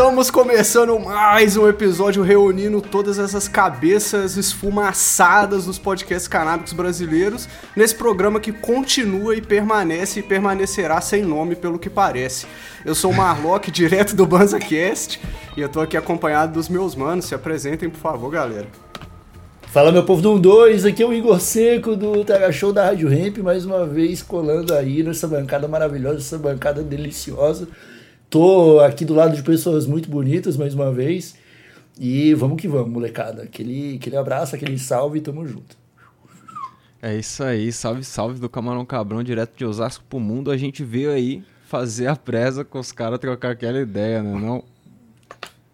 Estamos começando mais um episódio reunindo todas essas cabeças esfumaçadas dos podcasts canábicos brasileiros nesse programa que continua e permanece e permanecerá sem nome pelo que parece. Eu sou o Marlock, direto do BanzaCast, e eu tô aqui acompanhado dos meus manos. Se apresentem, por favor, galera. Fala meu povo do 12, aqui é o Igor Seco do TH Show da Rádio Ramp, mais uma vez colando aí nessa bancada maravilhosa, essa bancada deliciosa. Tô aqui do lado de pessoas muito bonitas mais uma vez. E vamos que vamos, molecada. Aquele, aquele abraço, aquele salve, tamo junto. É isso aí, salve, salve do Camarão Cabrão, direto de Osasco pro mundo. A gente veio aí fazer a presa com os caras, trocar aquela ideia, né? Não,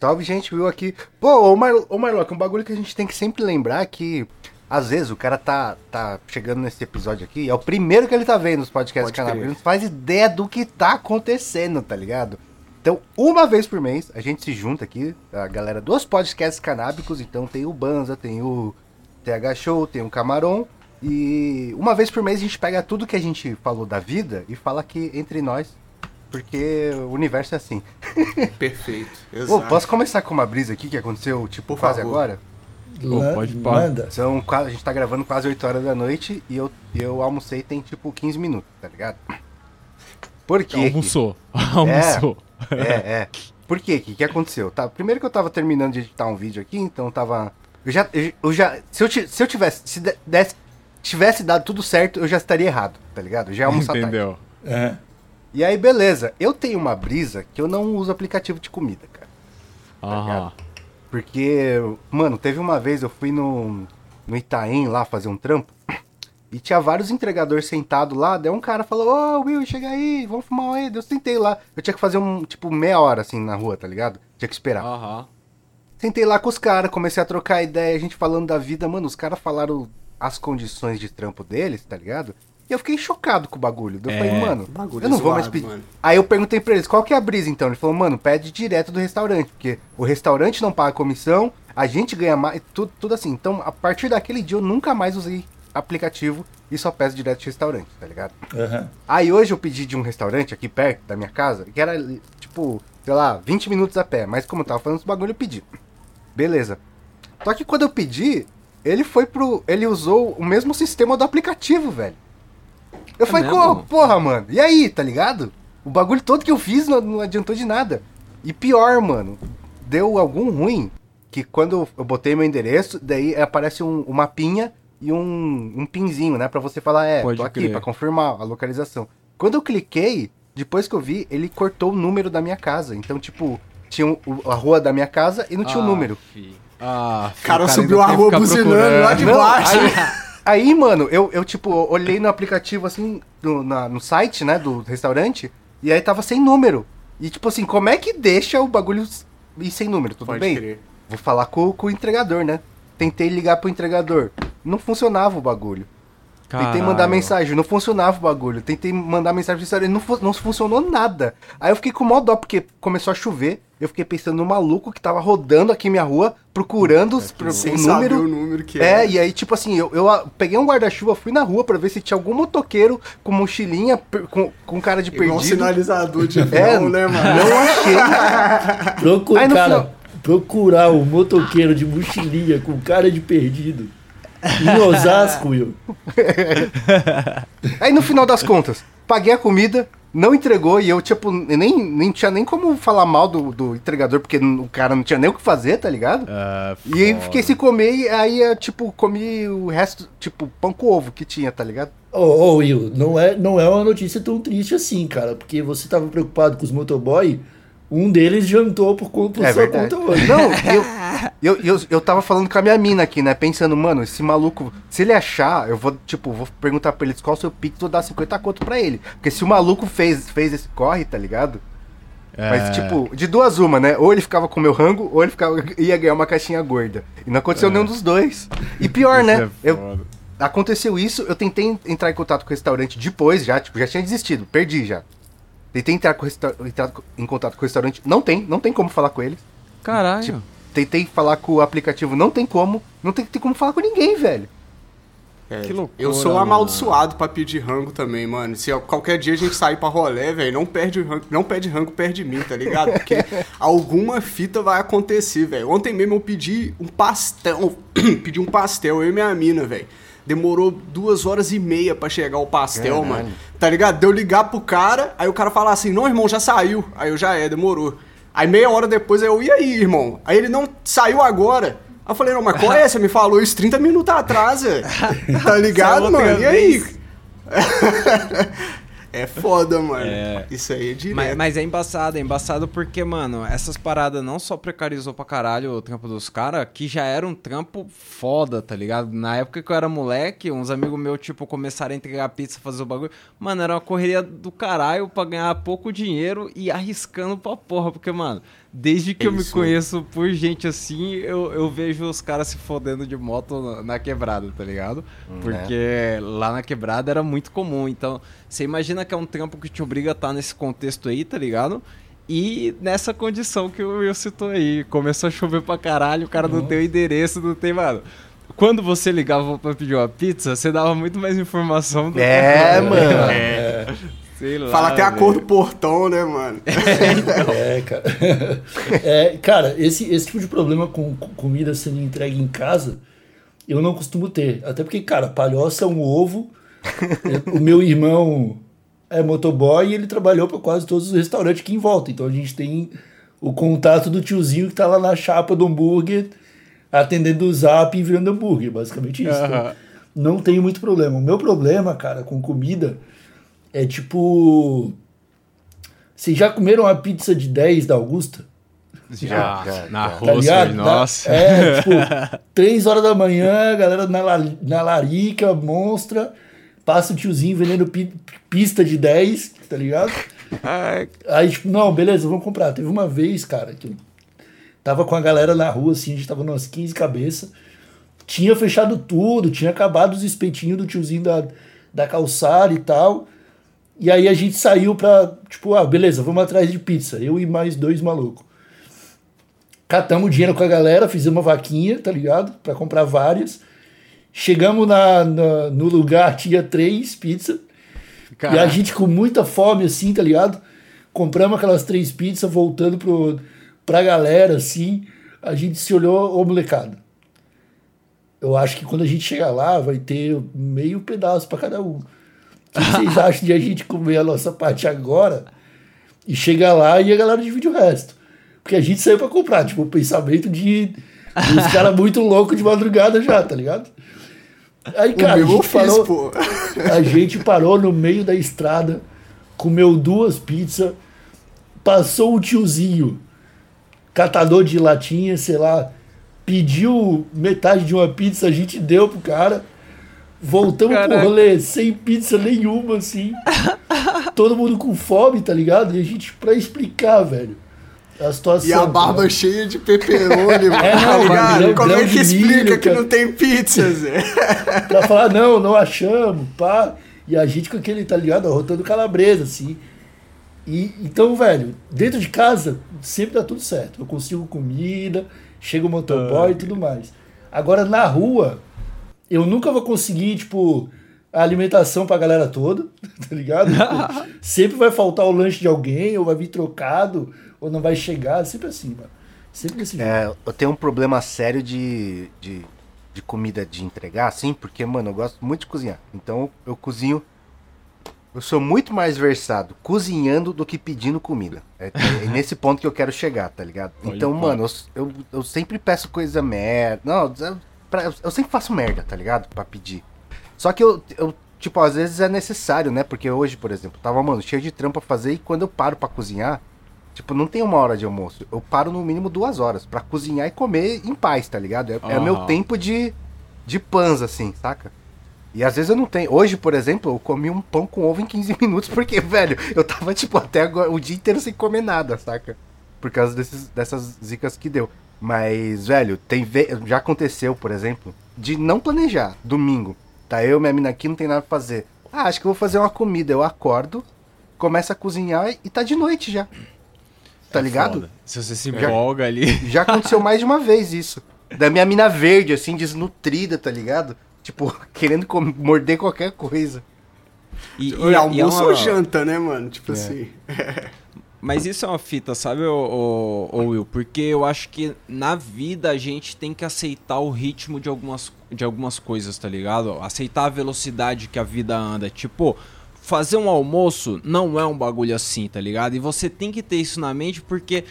Salve, gente, viu aqui. Pô, ô, Mar ô Marlock, um bagulho que a gente tem que sempre lembrar que, às vezes, o cara tá, tá chegando nesse episódio aqui, é o primeiro que ele tá vendo os podcasts Pode crer. canabis, não faz ideia do que tá acontecendo, tá ligado? Então, uma vez por mês, a gente se junta aqui, a galera dos podcasts canábicos, então tem o Banza, tem o TH Show, tem o Camarão, e uma vez por mês a gente pega tudo que a gente falou da vida e fala aqui entre nós, porque o universo é assim. Perfeito. Exato. posso começar com uma brisa aqui que aconteceu, tipo, Por quase favor. agora? Pô, Lan- pode. Manda. São a gente tá gravando quase 8 horas da noite e eu, eu almocei tem tipo 15 minutos, tá ligado? Por quê? almoçou. Almoçou. É, é. Por quê? O que, que aconteceu? Tá, primeiro que eu tava terminando de editar um vídeo aqui, então eu tava. Eu já. Eu, eu já se, eu, se eu tivesse. Se de- desse, tivesse dado tudo certo, eu já estaria errado, tá ligado? Já almoçar tarde. Entendeu? É. E aí, beleza. Eu tenho uma brisa que eu não uso aplicativo de comida, cara. Aham. Porque, mano, teve uma vez eu fui no, no Itaém lá fazer um trampo e tinha vários entregadores sentados lá. Daí um cara falou: Ô Will, chega aí, vamos fumar aí. Eu sentei lá. Eu tinha que fazer um, tipo, meia hora assim na rua, tá ligado? Tinha que esperar. Aham. Sentei lá com os caras, comecei a trocar ideia, a gente falando da vida. Mano, os caras falaram as condições de trampo deles, tá ligado? E eu fiquei chocado com o bagulho. Eu falei, mano, bagulho eu não vou mais pedir. mano. Aí eu perguntei pra eles, qual que é a brisa então? Ele falou, mano, pede direto do restaurante, porque o restaurante não paga comissão, a gente ganha mais, tudo, tudo assim. Então, a partir daquele dia eu nunca mais usei aplicativo e só peço direto de restaurante, tá ligado? Aham. Aí hoje eu pedi de um restaurante aqui perto da minha casa, que era tipo, sei lá, 20 minutos a pé, mas como eu tava falando esse bagulho, eu pedi. Beleza. Só que quando eu pedi, ele foi pro. Ele usou o mesmo sistema do aplicativo, velho. Eu É falei, mesmo? "Pô, porra, mano, e aí, tá ligado? O bagulho todo que eu fiz não, não adiantou de nada. E pior, mano, deu algum ruim que quando eu botei meu endereço, daí aparece um, um mapinha e um, um pinzinho, né? Pra você falar, é, Pode tô aqui, crer. pra confirmar a localização. Quando eu cliquei, depois que eu vi, ele cortou o número da minha casa. Então, tipo, tinha o- a rua da minha casa e não tinha o Ah, número. fi. Ah, fi, cara ainda subiu a rua buzinando procurando. lá de Não, baixo. Aí, aí, mano, eu, eu, tipo, olhei no aplicativo, assim, no, na- no site, né, do restaurante, e aí tava sem número. E, tipo assim, como é que deixa o bagulho ir sem número? Tudo Pode bem? crer. Vou falar com, com o entregador, né? Tentei ligar pro entregador. Não funcionava o bagulho. Tentei Caralho. mandar mensagem, não funcionava o bagulho. Tentei mandar mensagem pro restaurante, não, fu- não funcionou nada. Aí eu fiquei com mó dó, porque começou a chover. Eu fiquei pensando no maluco que tava rodando aqui minha rua, procurando os- pro- Sem o saber número. o número que É, é. e aí, tipo assim, eu, eu ah, peguei um guarda-chuva, fui na rua pra ver se tinha algum motoqueiro com mochilinha, com, com cara de Igual um perdido. sinalizador de É, avião, né, mano? não achei. Procura, Aí no cara, final- procurar o motoqueiro de mochilinha com cara de perdido. Em Osasco, Will. Aí no final das contas, paguei a comida, não entregou e eu, tipo, nem, nem tinha nem como falar mal do, do entregador, porque o cara não tinha nem o que fazer, tá ligado? Ah, E aí fiquei sem comer e aí eu, tipo, comi o resto, tipo, pão com ovo que tinha, tá ligado? Ô, ô, Will, não é, não é uma notícia tão triste assim, cara, porque você tava preocupado com os motoboy, um deles jantou por conta por É sua verdade. conta hoje. Não, eu, eu, eu, eu tava falando com a minha mina aqui, né? Pensando, mano, esse maluco, se ele achar, eu vou, tipo, vou perguntar pra ele qual é o seu pix, vou dar 50 conto pra ele. Porque se o maluco fez, fez esse corre, tá ligado? É. Mas, tipo, de duas uma, né? Ou ele ficava com o meu rango, ou ele ficava, ia ganhar uma caixinha gorda. E não aconteceu nenhum dos dois. E pior, né? é Eu, aconteceu isso, eu tentei entrar em contato com o restaurante depois já, tipo, já tinha desistido, perdi já. Tentei entrar, com entrar em contato com o restaurante, não tem, não tem como falar com eles. Caralho. Tipo, Tentei falar com o aplicativo, não tem como, não tem, tem como falar com ninguém, velho. É, Que loucura, Eu sou mano. amaldiçoado pra pedir rango também, mano. Se qualquer dia a gente sair pra rolê, velho, não perde rango, não pede rango perto de mim, tá ligado? Porque alguma fita vai acontecer, velho. Ontem mesmo eu pedi um pastel, pedi um pastel, eu e minha mina, velho. Demorou duas horas e meia pra chegar o pastel, Caralho. mano. Tá ligado? Deu ligar pro cara, aí o cara falar assim, não, irmão, já saiu. Aí eu já é, demorou. Aí meia hora depois eu, e aí, irmão? Aí ele não saiu agora. Aí eu falei, não, mas qual é? Você me falou isso 30 minutos atrás, velho. Tá ligado, mano? E aí? é foda, mano. É. Isso aí é direto. Mas, mas é embaçado, é embaçado porque, mano, essas paradas não só precarizou pra caralho o trampo dos caras, que já era um trampo foda, tá ligado? Na época que eu era moleque, uns amigos meus, tipo, começaram a entregar pizza, fazer o bagulho. Mano, era uma correria do caralho pra ganhar pouco dinheiro e arriscando pra porra, porque, mano, desde que É eu me conheço por gente assim, eu, eu vejo os caras se fodendo de moto na, na quebrada, tá ligado? Porque lá na quebrada era muito comum. Então, você imagina que é um trampo que te obriga a estar nesse contexto aí, tá ligado? E nessa condição que o Will citou aí. Começou a chover pra caralho, o cara não tem o endereço, não tem, mano. Quando você ligava pra pedir uma pizza, você dava muito mais informação do É, que. mano. É. Sei lá. Fala até a cor do portão, né, mano? É, cara. É, cara, esse, esse tipo de problema com, com comida sendo entregue em casa, eu não costumo ter. Até porque, cara, palhoça é um ovo. o meu irmão é motoboy e ele trabalhou para quase todos os restaurantes aqui em volta. Então a gente tem o contato do tiozinho que tá lá na chapa do hambúrguer, atendendo o zap e virando hambúrguer. Basicamente isso. Então, Aham. não tenho muito problema. O meu problema, cara, com comida é tipo. Vocês já comeram uma pizza de 10 da Augusta? Já, Já, na. Tá ligado? Roster, nossa. É, tipo, 3 horas da manhã, a galera na, la- na larica, monstra, passa o tiozinho vendendo pi- pista de 10, tá ligado? Ai, Aí, tipo, não, beleza, vamos comprar. Teve uma vez, cara, que eu tava com a galera na rua, assim, a gente tava umas 15 cabeças. Tinha fechado tudo, tinha acabado os espetinhos do tiozinho da, da calçada e tal. E aí a gente saiu pra, tipo, ah, beleza, vamos atrás de pizza. Eu e mais dois malucos. Catamos dinheiro com a galera, fizemos uma vaquinha, tá ligado? Pra comprar várias. Chegamos na, na- no lugar, tinha três pizzas. E a gente com muita fome, assim, tá ligado? Compramos aquelas três pizzas, voltando pro, pra galera, assim. A gente se olhou, ô molecada. Eu acho que quando a gente chegar lá, vai ter meio pedaço pra cada um. O que vocês acham de a gente comer a nossa parte agora e chegar lá e a galera divide o resto? Porque a gente saiu pra comprar, tipo, o pensamento de os caras muito loucos de madrugada já, tá ligado? Aí, cara, a gente fiz, parou, pô. a gente parou no meio da estrada, comeu duas pizzas, passou o tiozinho, catador de latinha, sei lá, pediu metade de uma pizza, a gente deu pro cara. Voltamos Caraca. pro rolê sem pizza nenhuma, assim. Todo mundo com fome, tá ligado? E a gente, pra explicar, velho, a situação. E a barba cara. cheia de pepperoni, mano. É, não, tá ligado? Como é que explica milho, que não tem pizza, Zé? pra falar, não, não achamos, pá. E a gente com aquele, tá ligado? Rotando calabresa, assim. E, então, velho, dentro de casa sempre dá tudo certo. Eu consigo comida, chega o motoboy e tudo mais. Agora, na rua, eu nunca vou conseguir, tipo, a alimentação pra galera toda, tá ligado? Tipo, sempre vai faltar o lanche de alguém, ou vai vir trocado, ou não vai chegar, sempre assim, mano. Sempre desse jeito. É, eu tenho um problema sério de, de, de comida de entregar, assim, porque, mano, eu gosto muito de cozinhar. Então eu cozinho. Eu sou muito mais versado cozinhando do que pedindo comida. É, é nesse ponto que eu quero chegar, tá ligado? Então, mano, eu, eu, eu sempre peço coisa merda. Não, eu, pra- eu sempre faço merda, tá ligado? Pra pedir. Só que eu, eu, tipo, às vezes é necessário, né? Porque hoje, por exemplo, tava, mano, cheio de trampo pra fazer e quando eu paro pra cozinhar, tipo, não tem uma hora de almoço. Eu paro no mínimo duas horas pra cozinhar e comer em paz, tá ligado? É, é meu tempo de, de pães, assim, saca? E às vezes eu não tenho. Hoje, por exemplo, eu comi um pão com ovo em 15 minutos, porque, velho, eu tava, tipo, até agora, o dia inteiro sem comer nada, saca? Por causa desses, dessas zicas que deu. Mas, velho, tem ve... já aconteceu, por exemplo, de não planejar. Domingo, tá eu, minha mina aqui, não tem nada pra fazer. Ah, acho que eu vou fazer uma comida. Eu acordo, começo a cozinhar e tá de noite já. Tá ligado? Foda. Se você se empolga ali. Já aconteceu mais de uma vez isso. Da minha mina verde, assim, desnutrida, tá ligado? tipo, querendo com- morder qualquer coisa. E, e- e almoço é uma- ou janta, né, mano? Tipo É. assim. Mas isso é uma fita, sabe, ô, ô- ô Will? Porque eu acho que na vida a gente tem que aceitar o ritmo de algumas, de algumas coisas, tá ligado? Aceitar a velocidade que a vida anda. Tipo, fazer um almoço não é um bagulho assim, tá ligado? E você tem que ter isso na mente porque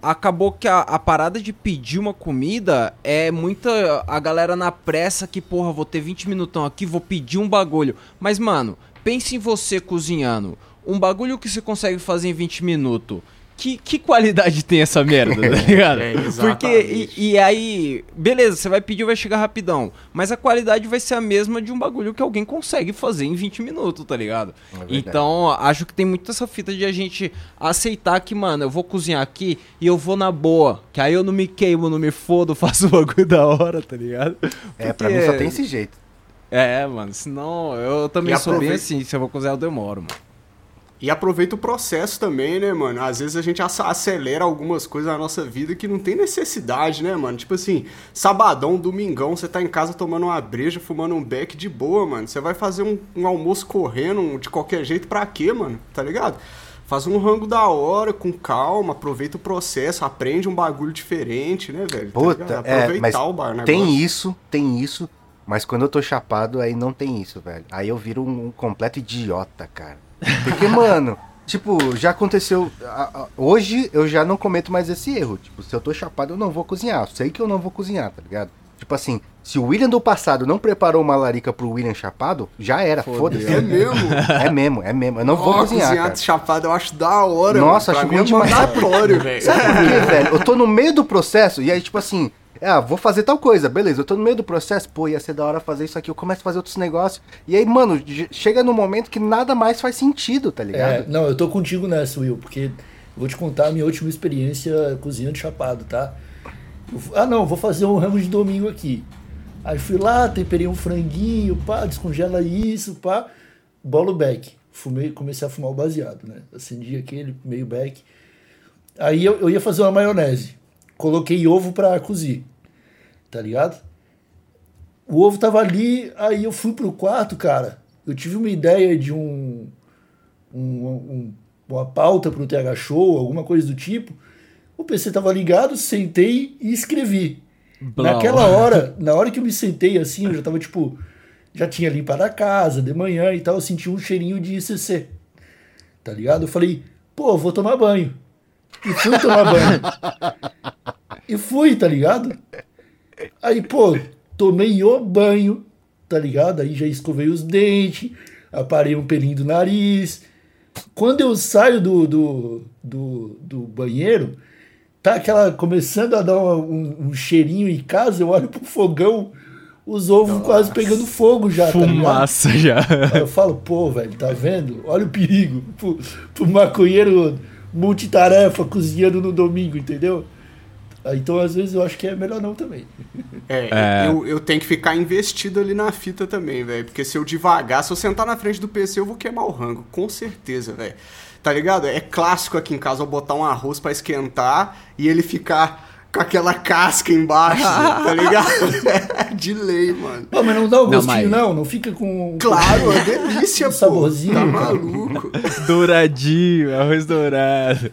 acabou que a, a parada de pedir uma comida é muita a galera na pressa que, porra, vou ter 20 minutão aqui, vou pedir um bagulho. Mas, mano, pense em você cozinhando. Um bagulho que você consegue fazer em 20 minutos. Que, que qualidade tem essa merda, tá ligado? É, Porque, exatamente. e, e aí, beleza, você vai pedir vai chegar rapidão. Mas a qualidade vai ser a mesma de um bagulho que alguém consegue fazer em 20 minutos, tá ligado? verdade. então, acho que tem muito essa fita de a gente aceitar que, mano, eu vou cozinhar aqui e eu vou na boa. Que aí eu não me queimo, não me fodo, faço o bagulho da hora, tá ligado? É, pra Porque- mim só tem esse jeito. É, mano, senão eu também E sou bem assim, se eu vou cozinhar eu demoro, mano. E aproveita o processo também, né, mano? Às vezes a gente ace- acelera algumas coisas na nossa vida que não tem necessidade, né, mano? Tipo assim, sabadão, domingão, você tá em casa tomando uma breja, fumando um beck de boa, mano. Você vai fazer um, um almoço correndo um- de qualquer jeito pra quê, mano? Tá ligado? Faz um rango da hora, com calma, aproveita o processo, aprende um bagulho diferente, né, velho? Tá Puta, é, Aproveitar mas o bar, negócio. tem isso, tem isso, mas quando eu tô chapado, aí não tem isso, velho. Aí eu viro um, um completo idiota, cara. Porque, mano, tipo, já aconteceu. a- a- hoje eu já não cometo mais esse erro. Tipo, se eu tô chapado, eu não vou cozinhar. Sei que eu não vou cozinhar, tá ligado? Tipo assim, se o William do passado não preparou uma larica pro William chapado, já era, foda-se. É mesmo? É mesmo, é mesmo. Eu não vou Ó, cozinhar, cara. chapado eu acho da hora, Nossa, mano. acho é demais. mandatório, velho. Sabe por quê, velho? Eu tô no meio do processo e aí, tipo assim, ah, vou fazer tal coisa, beleza, eu tô no meio do processo, pô, ia ser da hora fazer isso aqui, eu começo a fazer outros negócios. E aí, mano, chega no momento que nada mais faz sentido, tá É, ligado? não, eu tô contigo nessa, Will, porque eu vou te contar a minha última experiência cozinhando chapado, tá? Ah, não, vou fazer um rango de domingo aqui. Aí fui lá, temperei um franguinho, pá, descongela isso, pá, bolo beck. Fumei, comecei a fumar o baseado, né? Acendi aquele meio beck. Aí eu, eu ia fazer uma maionese. Coloquei ovo pra cozir, tá ligado? O ovo tava ali, aí eu fui pro quarto, cara. Eu tive uma ideia de um, um- um- uma pauta pro TH Show, alguma coisa do tipo. O PC tava ligado, sentei e escrevi. Blau. Naquela hora, na hora que eu me sentei assim, eu já tava tipo, já tinha limpado a casa de manhã e tal, eu senti um cheirinho de ICC. Tá ligado? Eu falei, pô, vou tomar banho. E fui tomar banho. E fui, tá ligado? Aí, pô, tomei o banho, tá ligado? Aí já escovei os dentes, aparei um pelinho do nariz. Quando eu saio do, do, do, do banheiro, tá aquela começando a dar uma- um, um cheirinho em casa, eu olho pro fogão, os ovos quase pegando fogo já, tá? Fumaça já. Aí eu falo, pô, velho, tá vendo? Olha o perigo. Pro, pro maconheiro multitarefa cozinhando no domingo, entendeu? Aí, Então, às vezes, eu acho que é melhor não também. É, É. Eu, eu tenho que ficar investido ali na fita também, velho. Porque se eu devagar, se eu sentar na frente do PC, eu vou queimar o rango, com certeza, velho. Tá ligado? É clássico aqui em casa eu botar um arroz pra esquentar e ele ficar com aquela casca embaixo, tá ligado? De lei, mano. Pô, mas não dá o Não, gostinho, não? mas- Não, fica com... Claro, é delícia, Um pô. saborzinho, Tá maluco. Douradinho, arroz dourado.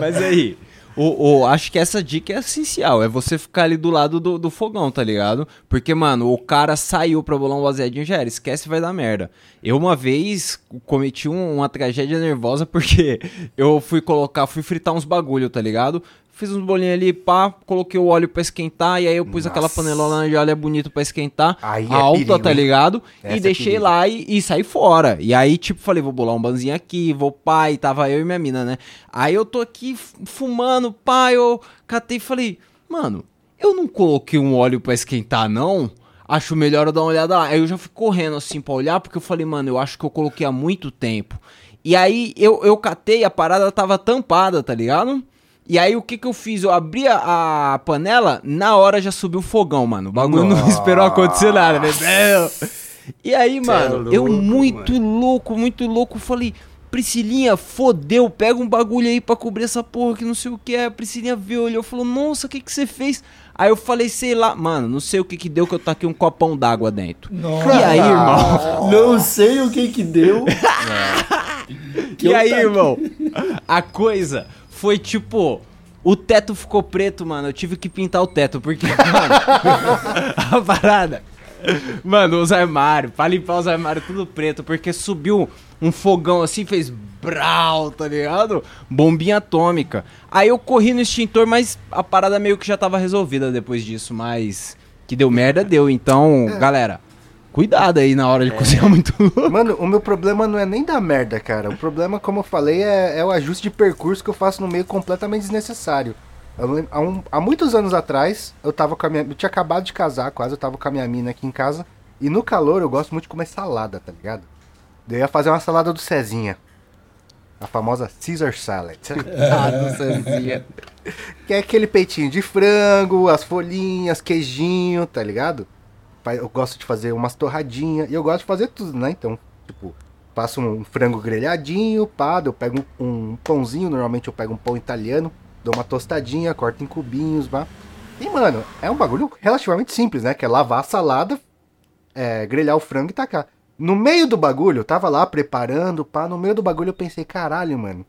Mas aí, o, o- acho que essa dica é essencial. É você ficar ali do lado do, do fogão, tá ligado? Porque, mano, o cara saiu pra bolar um baseadinho já era. Esquece, vai dar merda. Eu, uma vez, cometi um- uma tragédia nervosa porque eu fui colocar, fui fritar uns bagulho, tá ligado? Fiz uns bolinhos ali, pá, coloquei o óleo pra esquentar, e aí eu pus aquela panelona de óleo bonito pra esquentar, Aí é alta, perigo, tá ligado? E é deixei perigo. lá e, e saí fora. E aí, tipo, falei, vou bolar um banzinho aqui, vou pai, tava eu e minha mina, né? Aí eu tô aqui fumando, pai, eu catei e falei, mano, eu não coloquei um óleo pra esquentar, não? Acho melhor eu dar uma olhada lá. Aí eu já fui correndo assim pra olhar, porque eu falei, mano, eu acho que eu coloquei há muito tempo. E aí eu, eu catei, a parada tava tampada, tá ligado? E aí o que que eu fiz? Eu abri a, a panela, na hora já subiu o fogão, mano. O bagulho não esperou acontecer nada, né? E aí, mano, é eu louco, muito louco, muito louco, falei, Priscilinha, fodeu, pega um bagulho aí pra cobrir essa porra que não sei o que é. A Priscilinha viu, olhou, falou, nossa, o que que você fez? Aí eu falei, sei lá, mano, não sei o que que deu que eu taquei um copão d'água dentro. Nossa. E aí, irmão? Não sei o que que deu. Que E eu aí, irmão? A coisa foi tipo. O teto ficou preto, mano. Eu tive que pintar o teto, porque, mano. a parada. Mano, os armários, pra limpar os armários tudo preto, porque subiu um fogão assim, fez brau, tá ligado? Bombinha atômica. Aí eu corri no extintor, mas a parada meio que já tava resolvida depois disso, mas que deu merda, deu. Então, galera, cuidado aí na hora de cozinhar muito louco. Mano, o meu problema não é nem da merda, cara. O problema, como eu falei, é, é o ajuste de percurso que eu faço no meio completamente desnecessário. Eu há, um- há muitos anos atrás, eu tava com a minha. Eu tinha acabado de casar, quase, eu tava com a minha mina aqui em casa. E no calor eu gosto muito de comer salada, tá ligado? Daí eu ia fazer uma salada do Cezinha. A famosa Caesar Salad. Ah, do Cezinha. Que é aquele peitinho de frango, as folhinhas, queijinho, tá ligado? Eu gosto de fazer umas torradinhas. E eu gosto de fazer tudo, né? Então, tipo, faço um frango grelhadinho, pá, eu pego um, um pãozinho, normalmente eu pego um pão italiano, dou uma tostadinha, corto em cubinhos, pá. E, mano, é um bagulho relativamente simples, né? Que é lavar a salada, é, grelhar o frango e tacar. No meio do bagulho, eu tava lá preparando, pá, no meio do bagulho eu pensei, caralho, mano,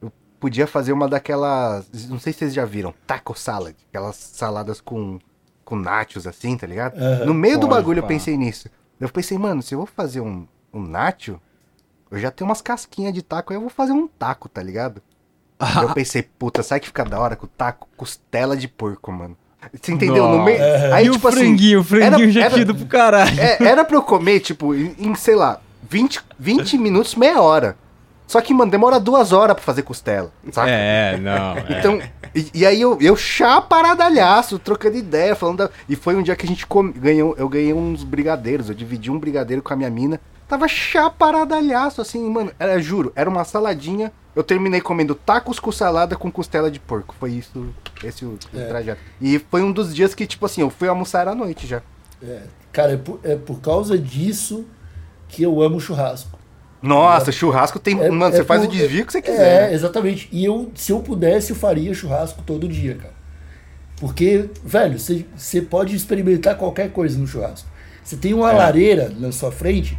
eu podia fazer uma daquelas, não sei se vocês já viram, taco salad, aquelas saladas com, com nachos assim, tá ligado? Aham. no meio do bagulho eu pá. pensei nisso. Eu pensei, mano, se eu vou fazer um, um nacho, eu já tenho umas casquinhas de taco, aí eu vou fazer um taco, tá ligado? Eu pensei, puta, sabe que fica da hora com taco? Costela de porco, mano. Você entendeu? No meio, aí, e tipo o franguinho, o assim, franguinho era- já era- tinha ido pro caralho. é, era pra eu comer, tipo, em, em, sei lá, 20, 20 minutos, meia hora. Só que, mano, demora duas horas pra fazer costela, saca? É, não. é. Então, e, e aí eu, eu chaparadalhaço, trocando ideia, falando da... E foi um dia que a gente come, ganhou, eu ganhei uns brigadeiros, eu dividi um brigadeiro com a minha mina. Tava chaparadalhaço, assim, mano, era, juro, era uma saladinha. Eu terminei comendo tacos com salada com costela de porco. Foi isso, esse o, o É. trajeto. E foi um dos dias que, tipo assim, eu fui almoçar à noite já. É, cara, é por, é por causa disso que eu amo churrasco. Nossa, churrasco tem. É- mano, é você faz o desvio que você É, quiser. exatamente. E eu, se eu pudesse, eu faria churrasco todo dia, cara. Porque, velho, você pode experimentar qualquer coisa no churrasco. Você tem É. uma lareira na sua frente,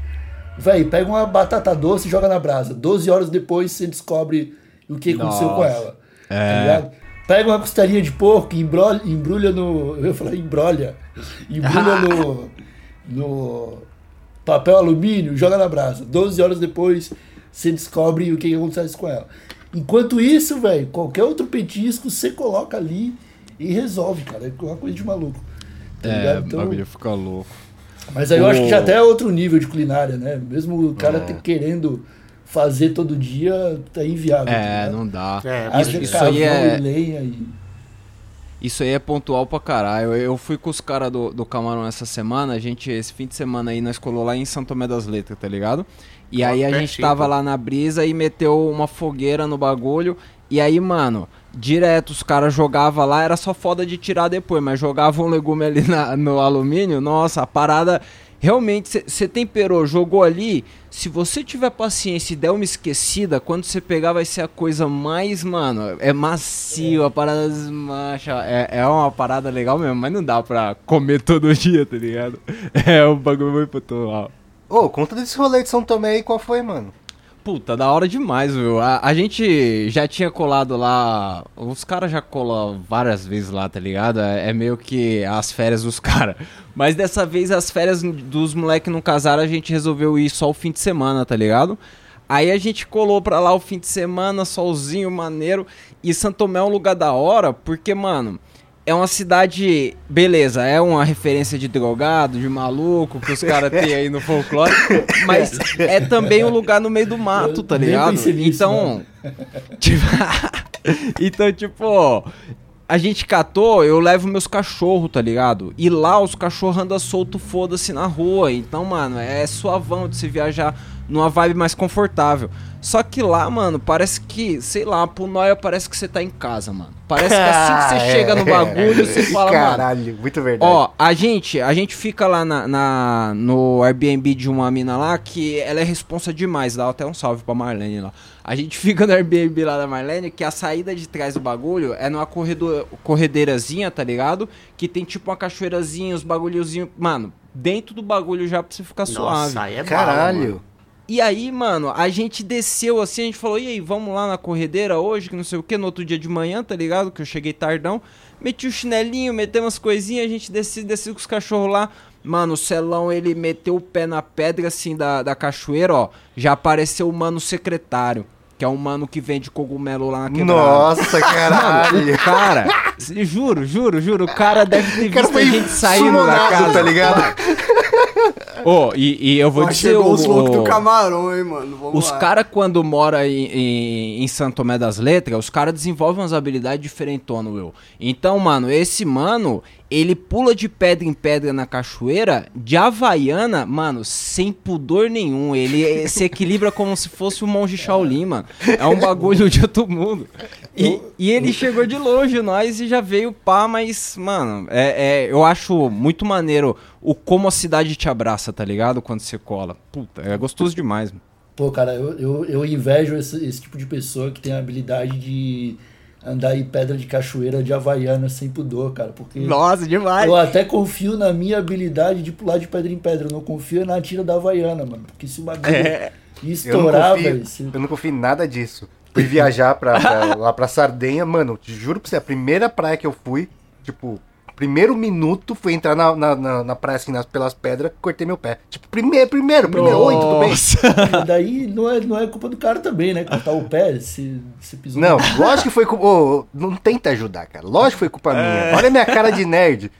velho, pega uma batata doce e joga na brasa. 12 horas depois você descobre o que aconteceu com Nossa. ela. Tá ligado? Pega uma costelinha de porco e embrolha, embrulha no. Eu ia falar embrolha. Embrulha no. no papel alumínio, joga na brasa. 12 horas depois você descobre o que, acontece com ela. Enquanto isso, velho, qualquer outro petisco você coloca ali e resolve, cara. É uma coisa de maluco. Tá É, ligado? o Então, bagulho fica louco. mas aí eu acho que já até é outro nível de culinária, né? Mesmo o cara É. ter querendo fazer todo dia, tá inviável. tá É, ligado? não dá. É, isso, isso carvão aí é. e lenha e... Isso aí é pontual pra caralho. Eu, fui com os caras do, do Camarão essa semana, a gente, esse fim de semana aí, nós colou lá em São Tomé das Letras, tá ligado? E aí a gente pertinho, tava pô. lá na brisa e meteu uma fogueira no bagulho. E aí, mano, direto os caras jogavam lá, era só foda de tirar depois, mas jogavam um legume ali na- no alumínio, nossa, a parada. Realmente, você temperou, jogou ali. Se você tiver paciência e der uma esquecida, quando você pegar vai ser a coisa mais, mano, é macio, a parada desmancha. É, é uma parada legal mesmo, mas não dá pra comer todo dia, tá ligado? É um bagulho muito pontual. Ô, conta desse rolê de São Tomé aí, qual foi, mano? Puta, da hora demais, viu? A, a gente já tinha colado lá. Os caras já colam várias vezes lá, tá ligado? É, é meio que as férias dos caras. Mas dessa vez as férias dos moleques não casaram, a gente resolveu ir só o fim de semana, tá ligado? Aí a gente colou pra lá o fim de semana, solzinho, maneiro. E Santo é um lugar da hora, porque, mano, é uma cidade. Beleza, é uma referência de drogado, de maluco, que os caras têm aí no folclore. Mas é também um lugar no meio do mato, tá ligado? Então. tipo, então, tipo. A gente catou, eu levo meus cachorros, tá ligado? E lá os cachorros andam solto, foda-se na rua. Então, mano, é suavão de se viajar numa vibe mais confortável. Só que lá, mano, parece que, sei lá, pro Noia parece que você tá em casa, mano. Parece que assim que você É. chega no bagulho, você fala, mano. Caralho, muito verdade. Ó, a gente, a gente fica lá na, na- no Airbnb de uma mina lá que ela é responsa demais, dá até um salve pra Marlene lá. A gente fica no Airbnb lá da Marlene que a saída de trás do bagulho é numa corredor, corredeirazinha, tá ligado? Que tem tipo uma cachoeirazinha, os bagulhozinhos, mano, dentro do bagulho já pra você ficar suave. Nossa, aí é Caralho. mano. E aí, mano, a gente desceu assim, a gente falou, e aí, vamos lá na corredeira hoje, que não sei o que, no outro dia de manhã, tá ligado? Que eu cheguei tardão. Meti o chinelinho, metemos umas coisinhas, a gente desceu, desceu com os cachorros lá. Mano, o Celão, ele meteu o pé na pedra, assim, da, da cachoeira, ó. Já apareceu o mano secretário, que é um mano que vende cogumelo lá na quebrada. Nossa, caralho. O cara, juro, juro, juro, o cara deve ter O cara visto a gente saindo da casa. tá ligado? Ô, e, e eu vou Ó, dizer... chegou o- os loucos do camarão, hein, mano. Vamos os caras, quando mora em, em, em Santo Tomé das Letras, os caras desenvolvem umas habilidades diferentonas, Will. Então, mano, esse mano, ele pula de pedra em pedra na cachoeira, de Havaiana, mano, sem pudor nenhum. Ele eh, se equilibra como se fosse um monge Shaolin, mano. É um bagulho de outro mundo. E, e ele chegou de longe, nós, e já veio pá, mas, mano, é, é, eu acho muito maneiro o como a cidade te abraça, tá ligado? Quando você cola. Puta, é gostoso demais, mano. Pô, cara, eu, eu, eu invejo esse, esse tipo de pessoa que tem a habilidade de andar em pedra de cachoeira de Havaiana sem pudor, cara. Porque Nossa, demais. eu até confio na minha habilidade de pular de pedra em pedra. Eu não confio na tira da Havaiana, mano. Porque se o bagulho É. ia Eu não, estourar, confio, velho. se- eu não confio em nada disso. Fui viajar pra, pra- lá pra Sardenha, mano, te juro pra você, a primeira praia que eu fui, tipo, primeiro minuto foi entrar na, na, na, na praia assim, nas, pelas pedras, cortei meu pé. Tipo, primeiro, primeiro, primeiro, oi, tudo bem? E daí não é, não é culpa do cara também, né? Cortar o pé, se, se pisou. Não, lógico que foi culpa. ô, não tenta ajudar, cara. Lógico que foi culpa minha. Olha a minha cara de nerd.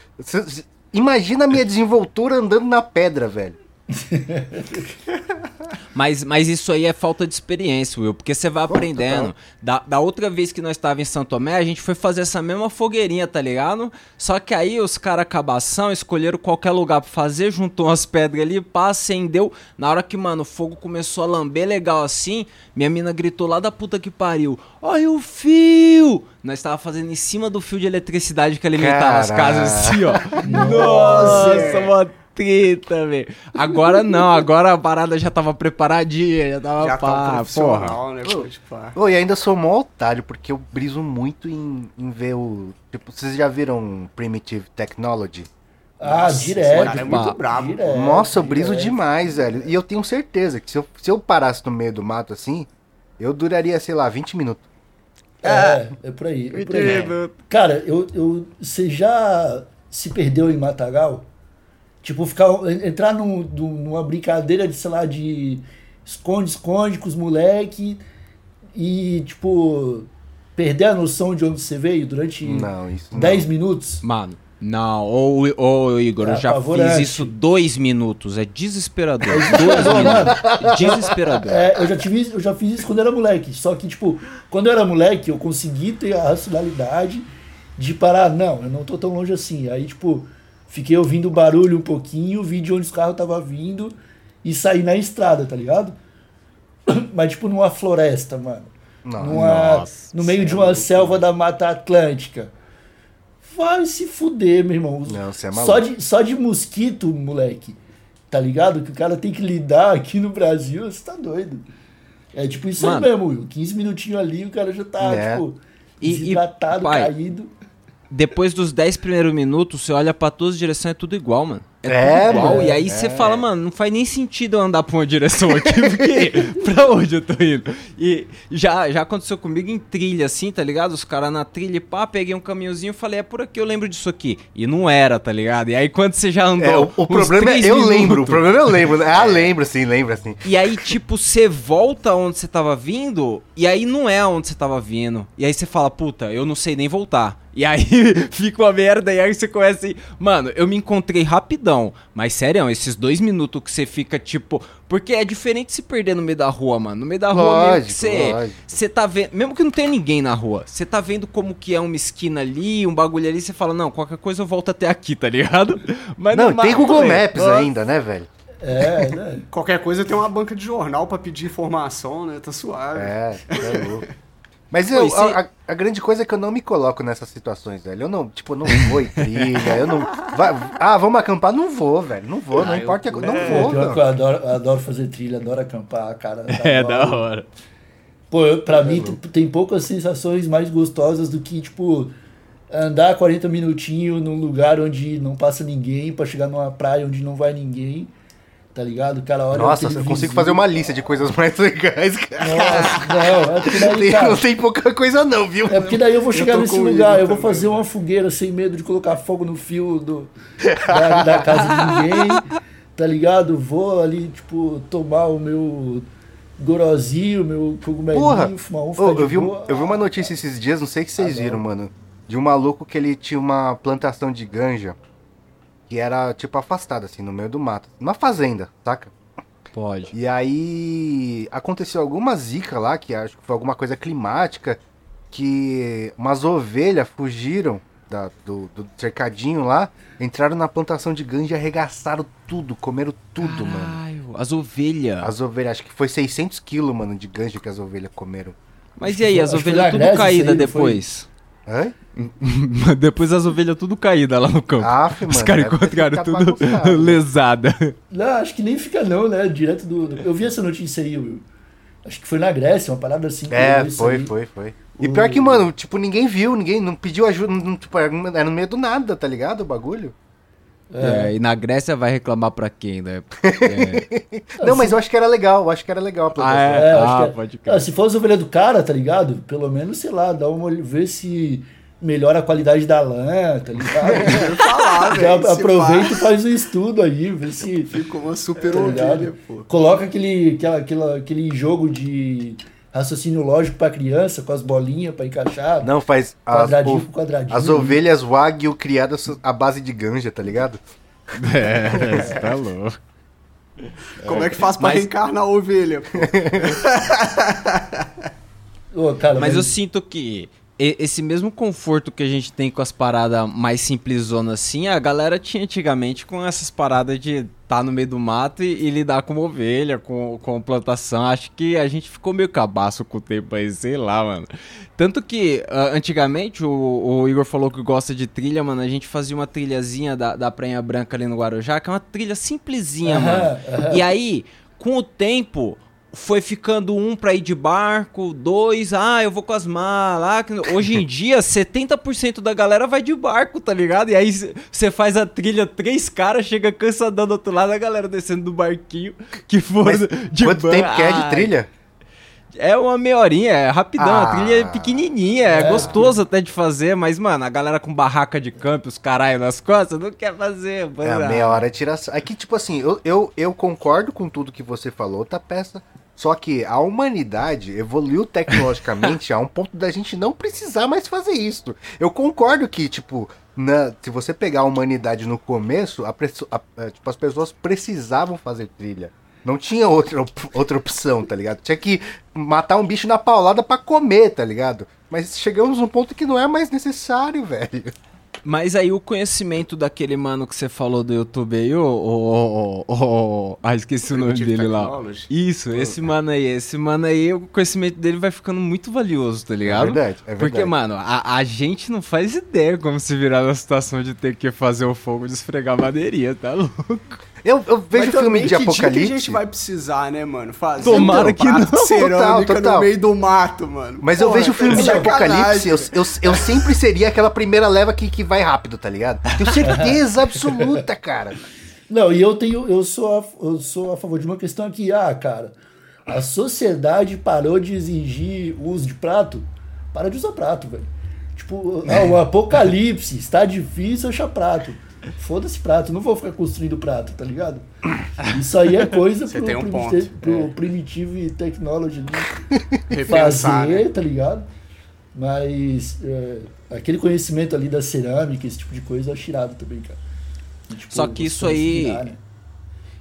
Imagina a minha desenvoltura andando na pedra, velho. Mas, mas isso aí é falta de experiência, Will, porque você vai aprendendo. Da, da outra vez que nós estávamos em São Tomé, a gente foi fazer essa mesma fogueirinha, tá ligado? Só que aí os caras acabação escolheram qualquer lugar pra fazer, juntou umas pedras ali, pá, acendeu. Na hora que, mano, o fogo começou a lamber legal assim, minha mina gritou lá da puta que pariu: Olha o fio! Nós tava fazendo em cima do fio de eletricidade que alimentava as casas assim, ó. Nossa, mano treta, velho. Agora não, agora a parada já tava preparadinha, já tava Já pá, tá um porra. né? Pode pá. Ô, e ainda sou mó otário, porque eu briso muito em, em ver o. Tipo, vocês já viram Primitive Technology? Ah, Nossa, direto. cara é pá. muito brabo. Direto, Nossa, eu briso direto. demais, velho. E eu tenho certeza que se eu, se eu parasse no meio do mato assim, eu duraria, sei lá, 20 minutos. É, é por aí. É por aí. Cara, eu, eu, você já se perdeu em Matagal? Tipo, ficar, entrar num, num- numa brincadeira de, sei lá, de esconde-esconde com os moleque e, tipo, perder a noção de onde você veio durante Não, isso não. 10 minutos? Mano, não, ô, ô Igor, eu É já apavorante. fiz isso dois minutos, é desesperador. dois minutos. Desesperador. É, eu já, tive, eu já fiz isso quando era moleque. Só que, tipo, quando eu era moleque, eu consegui ter a racionalidade de parar, não, eu não tô tão longe assim. Aí, tipo, fiquei ouvindo o barulho um pouquinho, vi de onde os carros estavam vindo e saí na estrada, tá ligado? Mas, tipo, numa floresta, mano. Não, Numa- nossa, no meio de uma selva da Mata Atlântica. Vai se fuder, meu irmão. Não, você é só, maluco. de, só de mosquito, moleque. Tá ligado? Que o cara tem que lidar aqui no Brasil, você tá doido. É tipo isso Mano. aí mesmo, Will. 15 minutinhos ali, o cara já tá, É. tipo, E- e, pai, caído. Depois dos 10 primeiros minutos, você olha pra todas as direções, é tudo igual, mano. É, tudo igual. mano, E aí você fala, mano, não faz nem sentido eu andar pra uma direção aqui, porque pra onde eu tô indo? E já, já aconteceu comigo em trilha, assim, tá ligado? Os caras na trilha, pá, peguei um caminhozinho e falei, é por aqui, eu lembro disso aqui. E não era, tá ligado? E aí quando você já andou. É, o, o problema é eu lembro, o minutos, problema é eu lembro. né? Ah, lembro sim, lembro assim. E aí, tipo, você volta onde você tava vindo, e aí não é onde você tava vindo. E aí você fala, puta, eu não sei nem voltar. E aí fica uma merda, e aí você começa assim. Mano, eu me encontrei rapidão. Mas sério, esses dois minutos que você fica, tipo. Porque é diferente se perder no meio da rua, mano. No meio da rua, mesmo que Lógico, você. lógico. Você tá vendo. Mesmo que não tenha ninguém na rua, você tá vendo como que é uma esquina ali, um bagulho ali, você fala, não, qualquer coisa eu volto até aqui, tá ligado? Mas Não, no tem Google Maps nossa. ainda, né, velho? É, né? Qualquer coisa tem uma banca de jornal pra pedir informação, né? Tá suave. É, é louco. Mas eu, se- a, a- grande coisa é que eu não me coloco nessas situações, velho. Eu não, tipo, não vou em trilha, eu não. vai- ah, vamos acampar? Não vou, velho. Não vou, não Ah, eu- importa. Não Pô, vou, pior que eu adoro, adoro fazer trilha, adoro acampar, cara. É, adoro. da hora. Pô, eu, pra mim t- tem poucas sensações mais gostosas do que, tipo, andar 40 minutinhos num lugar onde não passa ninguém pra chegar numa praia onde não vai ninguém, tá ligado? Cara, olha Nossa, eu consigo fazer uma lista de coisas mais legais, cara. Nossa, não, é porque daí, cara, não tem pouca coisa, não, viu? é porque daí eu vou chegar tô nesse lugar, eu vou também. fazer uma fogueira sem medo de colocar fogo no fio do, da, da casa de ninguém, tá ligado? Vou ali, tipo, tomar o meu gorozinho, meu cogumelinho, fumar um, de eu, vi, boa. eu vi uma notícia esses dias, não sei se vocês Ah, viram, mano. De um maluco que ele tinha uma plantação de ganja que era, tipo, afastada, assim, no meio do mato. Uma fazenda, saca? Pode. E aí aconteceu alguma zica lá, que acho que foi alguma coisa climática, que umas ovelhas fugiram da- do, do cercadinho lá, entraram na plantação de ganja e arregaçaram tudo, comeram tudo, mano. Caralho, as ovelhas. As ovelhas, acho que foi 600 quilos, mano, de ganja que as ovelhas comeram. Mas e aí, as ovelhas tudo aí, não foi? Depois? Hã? depois as ovelhas tudo caídas lá no campo. Aff, Os caras encontraram tudo bagunçado. lesada. Não, acho que nem fica não, né? Direto do. do- Eu vi essa notícia aí, Will. Acho que foi na Grécia, uma parada assim. que eu É, foi, aí. foi, foi. E pior que, mano, tipo, ninguém viu, ninguém não pediu ajuda, não, tipo, era no meio do nada, tá ligado? O bagulho. É, e na Grécia vai reclamar pra quem, né? É. Não, mas eu acho que era legal, eu acho que era legal. Ah, É, acho Ah, que é- pode crer. Ah, se for as ovelhas do cara, tá ligado? Pelo menos, sei lá, dá uma ver se melhora a qualidade da lã, tá ligado? falar, Já se aproveita e faz um estudo aí, vê se. Fica uma super tá ovelha, pô. Coloca aquele, aquela, aquela- aquele jogo de raciocínio lógico pra criança, com as bolinhas pra encaixar. Não, faz as, quadradinho o- por quadradinho. as ovelhas Wagyu criadas à base de ganja, tá ligado? É, você tá louco. Como é que faz pra Mas- reencarnar a ovelha, pô? Ô, cara, Mas eu sinto que esse mesmo conforto que a gente tem com as paradas mais simplesonas assim, a galera tinha antigamente com essas paradas de estar tá no meio do mato e, e lidar com ovelha, com, com plantação. Acho que a gente ficou meio cabaço com o tempo aí, sei lá, mano. Tanto que ah, antigamente o, o Igor falou que gosta de trilha, mano. A gente fazia uma trilhazinha da, da Praia Branca ali no Guarujá, que é uma trilha simplesinha, Aham, mano. aham. E aí, com o tempo, foi ficando um pra ir de barco, dois, ah, eu vou com as malas. ah, que- Hoje em dia, 70% da galera vai de barco, tá ligado? E aí você faz a trilha, três caras, chega cansadão do outro lado, a galera descendo do barquinho, que for Mas de quanto tempo que é de trilha? É uma meia horinha, é rapidão, Ah. a trilha é pequenininha, é, É. gostoso até de fazer, mas, mano, a galera com barraca de campo, os caralho nas costas, não quer fazer. É, mano. meia hora é tiração. Aqui, tipo assim, eu, eu, eu concordo com tudo que você falou, tá peça. Só que a humanidade evoluiu tecnologicamente a um ponto da gente não precisar mais fazer isso. Eu concordo que, tipo, na- se você pegar a humanidade no começo, a a- a- tipo, as pessoas precisavam fazer trilha. Não tinha outra, outra opção, tá ligado? Tinha que matar um bicho na paulada pra comer, tá ligado? Mas chegamos num ponto que não é mais necessário, velho. Mas aí o conhecimento daquele mano que você falou do YouTube aí, o. o, o, o- ah, esqueci o nome dele lá. Isso, esse mano aí, esse mano aí, o conhecimento dele vai ficando muito valioso, tá ligado? verdade, é Porque, verdade. mano, a, a gente não faz ideia como se virar na situação de ter que fazer o fogo de esfregar madeirinha, tá louco? Eu, eu vejo Mas filme também, de que dia apocalipse. que a gente vai precisar, né, mano? Fazer Tomara um que não. de Total, total. no meio do mato, mano. Mas eu Porra, vejo filme tá de sacanagem, apocalipse, eu, eu, eu sempre seria aquela primeira leva que, que vai rápido, tá ligado? Tenho certeza absoluta, cara. Não, e eu tenho, eu sou, a, eu sou a favor de uma questão aqui, ah, cara, a sociedade parou de exigir o uso de prato, para de usar prato, velho. Tipo, ah, o apocalipse, está difícil achar prato. Foda-se prato, não vou ficar construindo prato, tá ligado? Isso aí é coisa pro, um primiti- ponto, pro é. Primitive Technology Repensar, fazer, né? tá ligado? Mas é, aquele conhecimento ali da cerâmica, esse tipo de coisa, eu acho irado também, cara. E, tipo, Só que isso aí- né?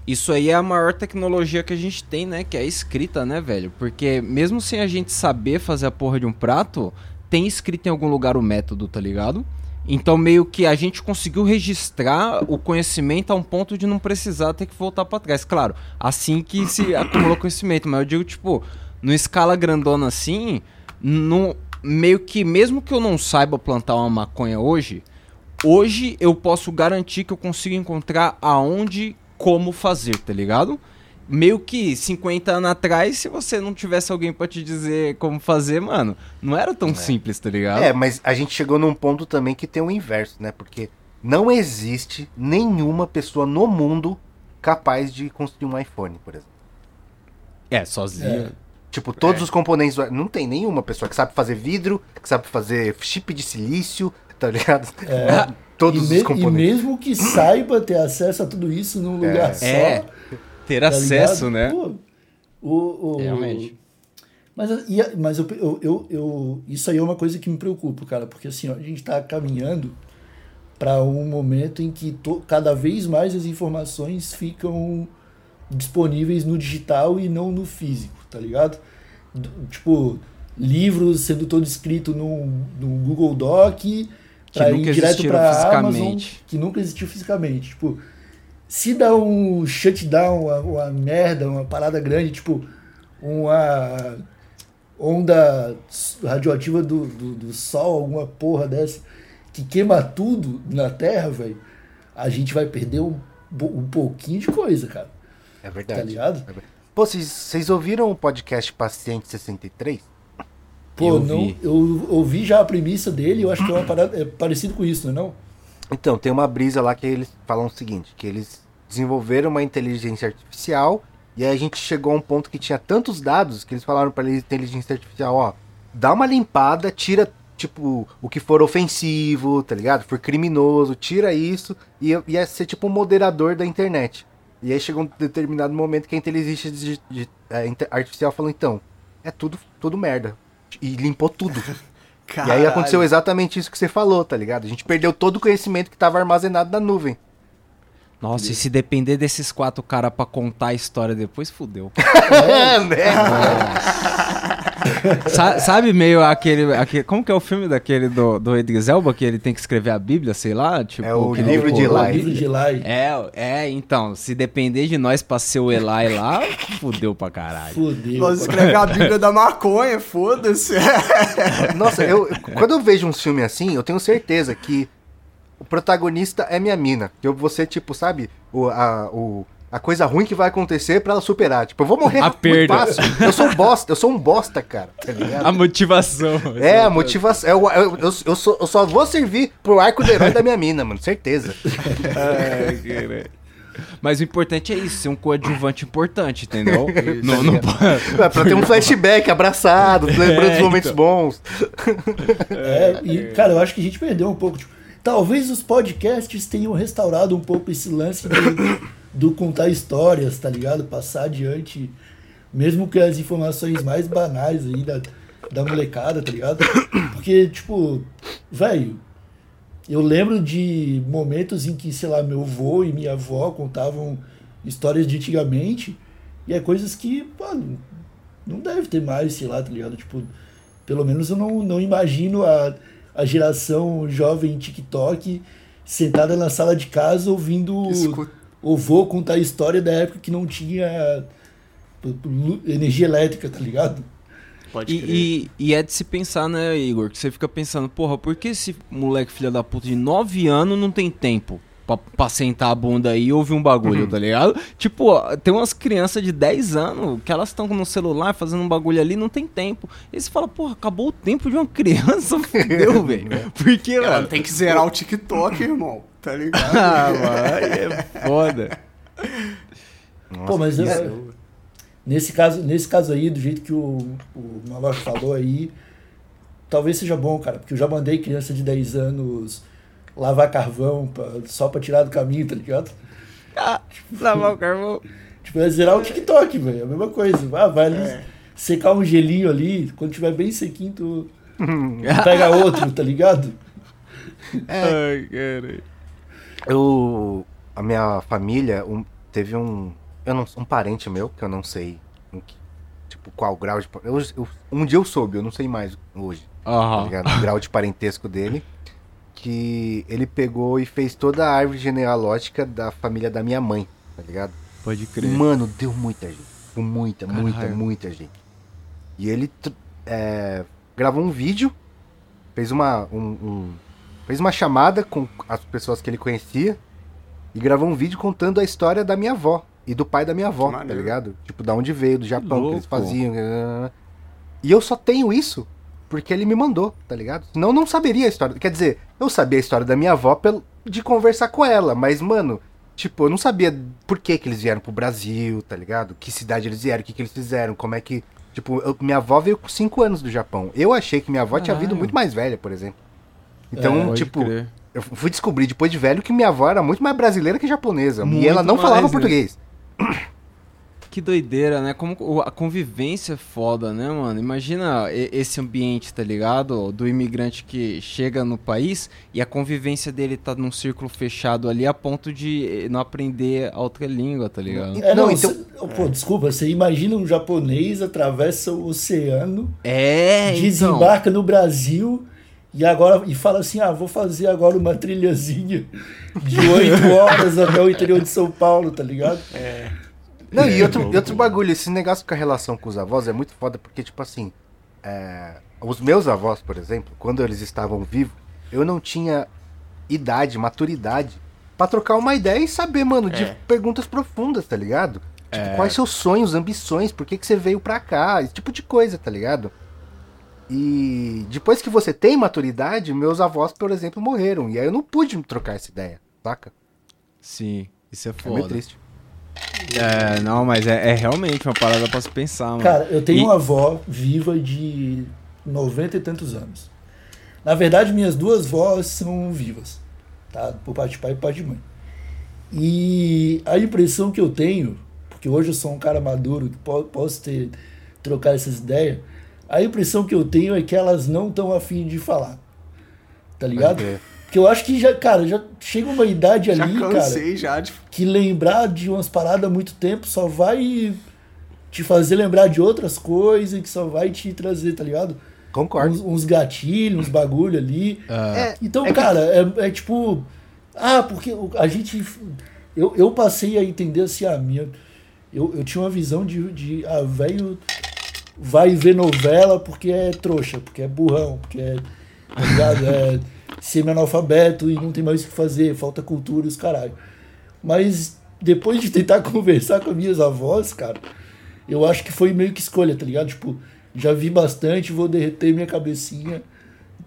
Isso aí é a maior tecnologia que a gente tem, né? Que é a escrita, né, velho? Porque mesmo sem a gente saber fazer a porra de um prato, tem escrito em algum lugar o método, tá ligado? Então meio que a gente conseguiu registrar o conhecimento a um ponto de não precisar ter que voltar para trás. Claro, assim que se acumulou conhecimento, mas eu digo tipo, no escala grandona assim, no, meio que mesmo que eu não saiba plantar uma maconha hoje, hoje eu posso garantir que eu consigo encontrar aonde como fazer, tá ligado? Meio que 50 anos atrás, se você não tivesse alguém pra te dizer como fazer, mano, não era tão simples, tá ligado? É, mas a gente chegou num ponto também que tem o inverso, né? Porque não existe nenhuma pessoa no mundo capaz de construir um iPhone, por exemplo. É, sozinho. Tipo, todos os componentes. do- Não tem nenhuma pessoa que sabe fazer vidro, que sabe fazer chip de silício, tá ligado? Todos e, os me- e componentes. mesmo que saiba ter acesso a tudo isso num lugar só. Ter tá acesso, ligado? né? Pô, o, o- Realmente. Mas, mas eu, eu, eu, eu- isso aí é uma coisa que me preocupa, cara, porque assim, ó, a gente tá caminhando para um momento em que to- cada vez mais as informações ficam disponíveis no digital e não no físico, tá ligado? D- Tipo, livros sendo todo escrito no, no Google Doc para nunca ir direto para Amazon, fisicamente. que nunca existiu fisicamente. Tipo, se dá um shutdown, uma, uma merda, uma parada grande, tipo, uma onda radioativa do, do, do sol, alguma porra dessa, que queima tudo na Terra, velho, a gente vai perder um, um pouquinho de coisa, cara. É Tá verdade. ligado? Pô, vocês- vocês ouviram o podcast Paciente 63? Pô, Eu não, vi. eu ouvi já a premissa dele, eu acho que é uma parada é parecido com isso, não é não? Então, tem uma brisa lá que eles falam o seguinte, que eles desenvolveram uma inteligência artificial e aí a gente chegou a um ponto que tinha tantos dados que eles falaram pra inteligência artificial, ó, dá uma limpada, tira tipo o que for ofensivo, tá ligado? For criminoso, tira isso e ia ser tipo um moderador da internet. E aí chegou um determinado momento que a inteligência de- de- é, inte- artificial falou, então, é tudo, tudo merda. E limpou tudo. E aí aconteceu exatamente isso que você falou, tá ligado? A gente perdeu todo o conhecimento que estava armazenado na nuvem. Nossa, e se depender desses quatro caras pra contar a história depois, fudeu. É, né? Sa- sabe meio aquele, aquele. Como que é o filme daquele do, do Idris Elba, que ele tem que escrever a Bíblia, sei lá? Tipo, É o que livro nem de o- O Eli. livro de Eli. É, é, então, se depender de nós pra ser o Eli lá, fudeu pra caralho. Fudeu. Nós pô. escrevemos a Bíblia da maconha, foda-se. Nossa, eu, quando eu vejo um filme assim, eu tenho certeza que o protagonista é minha mina. Que eu vou ser, tipo, sabe, o, a, o, a coisa ruim que vai acontecer pra ela superar. Tipo, eu vou morrer A muito perda. fácil. Eu sou um bosta, eu sou um bosta, cara. Tá? A motivação. É, a motivação. Eu, eu, eu, eu sou- eu só vou servir pro arco do herói da minha mina, mano. Certeza. Ai, cara. Mas o importante é isso, ser um coadjuvante importante, entendeu? não, não pode- É pra ter um flashback abraçado, lembrando dos É, momentos então. bons. É, e, cara, eu acho que a gente perdeu um pouco. Tipo, talvez os podcasts tenham restaurado um pouco esse lance do, do contar histórias, tá ligado? Passar adiante, mesmo que as informações mais banais aí da, da molecada, tá ligado? Porque, tipo, velho, eu lembro de momentos em que, sei lá, meu avô e minha avó contavam histórias de antigamente, e é coisas que, mano, não deve ter mais, sei lá, tá ligado? Tipo, pelo menos eu não, não imagino a, a geração jovem TikTok sentada na sala de casa ouvindo Escuta. o vô contar a história da época que não tinha lu- energia elétrica, tá ligado? Pode. E, e, e é de se pensar, né, Igor? Que você fica pensando, porra, por que esse moleque filho da puta de 9 anos não tem tempo pra, pra sentar a bunda aí e ouvir um bagulho, tá ligado? Tipo, ó, tem umas crianças de 10 anos que elas estão no celular fazendo um bagulho ali não tem tempo. E você fala, porra, acabou o tempo de uma criança, fudeu, velho. Porque, Ela mano. tem que zerar o TikTok, irmão. Tá ligado? Ah, mano, é foda. Pô, mas eu- isso- nesse, caso, nesse caso aí, do jeito que o, o falou aí, talvez seja bom, cara, porque eu já mandei criança de 10 anos lavar carvão pra- só pra tirar do caminho, tá ligado? Ah, lavar o carvão. Tipo, é zerar o TikTok, velho. É a mesma coisa. Ah, vai ali secar um gelinho ali. Quando tiver bem sequinho, tu pega outro, tá ligado? Ai, cara. Eu. A minha família um- teve um. Eu não, um parente meu, que eu não sei em que- tipo, qual grau de. Eu, eu- um dia eu soube, eu não sei mais hoje. Tá Aham. ligado? O grau de parentesco dele. Que ele pegou e fez toda a árvore genealógica da família da minha mãe, tá ligado? Pode crer. Mano, deu muita gente. Muita, muita, Caralho. muita gente. E ele é, gravou um vídeo, fez uma, um, um- fez uma chamada com as pessoas que ele conhecia e gravou um vídeo contando a história da minha avó e do pai da minha avó, Que tá ligado? Tipo, da onde veio, do Japão, que eles louco. faziam. E eu só tenho isso porque ele me mandou, tá ligado? Senão eu não saberia a história. Quer dizer, eu sabia a história da minha avó pelo, de conversar com ela, mas, mano, tipo, eu não sabia por que, que eles vieram pro Brasil, tá ligado? Que cidade eles vieram, o que, que eles fizeram, como é que. Tipo, eu- minha avó veio com 5 anos do Japão. Eu achei que minha avó tinha vindo muito mais velha, por exemplo. Então, Pode tipo, crer. eu fui descobrir depois de velho que minha avó era muito mais brasileira que japonesa. Muito e ela não falava mais, né? português. Que doideira, né? Como a convivência é foda, né, mano? Imagina esse ambiente, tá ligado? Do imigrante que chega no país e a convivência dele tá num círculo fechado ali a ponto de eh, não aprender a outra língua, tá ligado? É, não, Não, então- cê- pô, desculpa, você imagina um japonês atravessa o oceano, É, então. desembarca no Brasil e agora e fala assim: ah, vou fazer agora uma trilhazinha de oito horas até o interior de São Paulo, tá ligado? Não, e outro, e outro bagulho, esse negócio com a relação com os avós é muito foda, porque, tipo assim, é, os meus avós, por exemplo, quando eles estavam vivos, eu não tinha idade, maturidade, pra trocar uma ideia e saber, mano, de É. perguntas profundas, tá ligado? Tipo, É. quais seus sonhos, ambições, por que, que você veio pra cá, esse tipo de coisa, tá ligado? E depois que você tem maturidade, meus avós, por exemplo, morreram, e aí eu não pude trocar essa ideia, saca? Sim, isso é É meio foda. triste. É, não, mas é, é realmente uma parada pra se pensar, mano. Cara, eu tenho E- uma avó viva de 90 e tantos anos. Na verdade, minhas duas vós são vivas, tá? Por parte de pai e por parte de mãe. E a impressão que eu tenho, porque hoje eu sou um cara maduro, que po- posso ter trocar essas ideias, a impressão que eu tenho é que elas não estão afim de falar. Tá ligado? crer. Porque eu acho que já, cara, já chega uma idade Já ali, cara, cansei já de. que lembrar de umas paradas há muito tempo só vai te fazer lembrar de outras coisas, que só vai te trazer, tá ligado? Concordo. Uns, uns gatilhos, uns bagulho ali. É, Então, é que- cara, é, é tipo. Ah, porque a gente. Eu, eu passei a entender assim, a minha. Eu, eu tinha uma visão de, de ah, velho vai ver novela porque é trouxa, porque é burrão, porque é. Tá ligado? É semi-analfabeto e não tem mais o que fazer, falta cultura e os caralho. Mas depois de tentar conversar com as minhas avós, cara, eu acho que foi meio que escolha, tá ligado? Tipo, já vi bastante, vou derreter minha cabecinha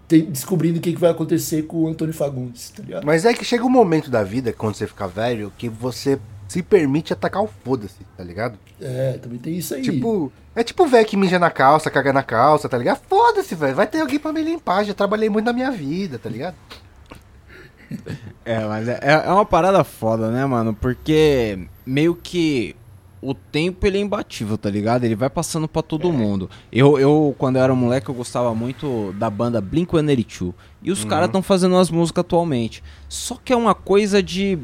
descobrindo o que, que vai acontecer com o Antônio Fagundes, tá ligado? Mas é que chega um momento da vida, quando você fica velho, que você se permite atacar o foda-se, tá ligado? É, também tem isso aí. Tipo, é tipo o velho que mija na calça, caga na calça, tá ligado? Foda-se, velho. Vai ter alguém pra me limpar. Já trabalhei muito na minha vida, tá ligado? É, mas é, é uma parada foda, né, mano? Porque meio que o tempo ele é imbatível, tá ligado? Ele vai passando pra todo mundo. Eu, eu, quando eu era moleque, eu gostava muito da banda Blink-182. E os caras estão fazendo as músicas atualmente. Só que é uma coisa de...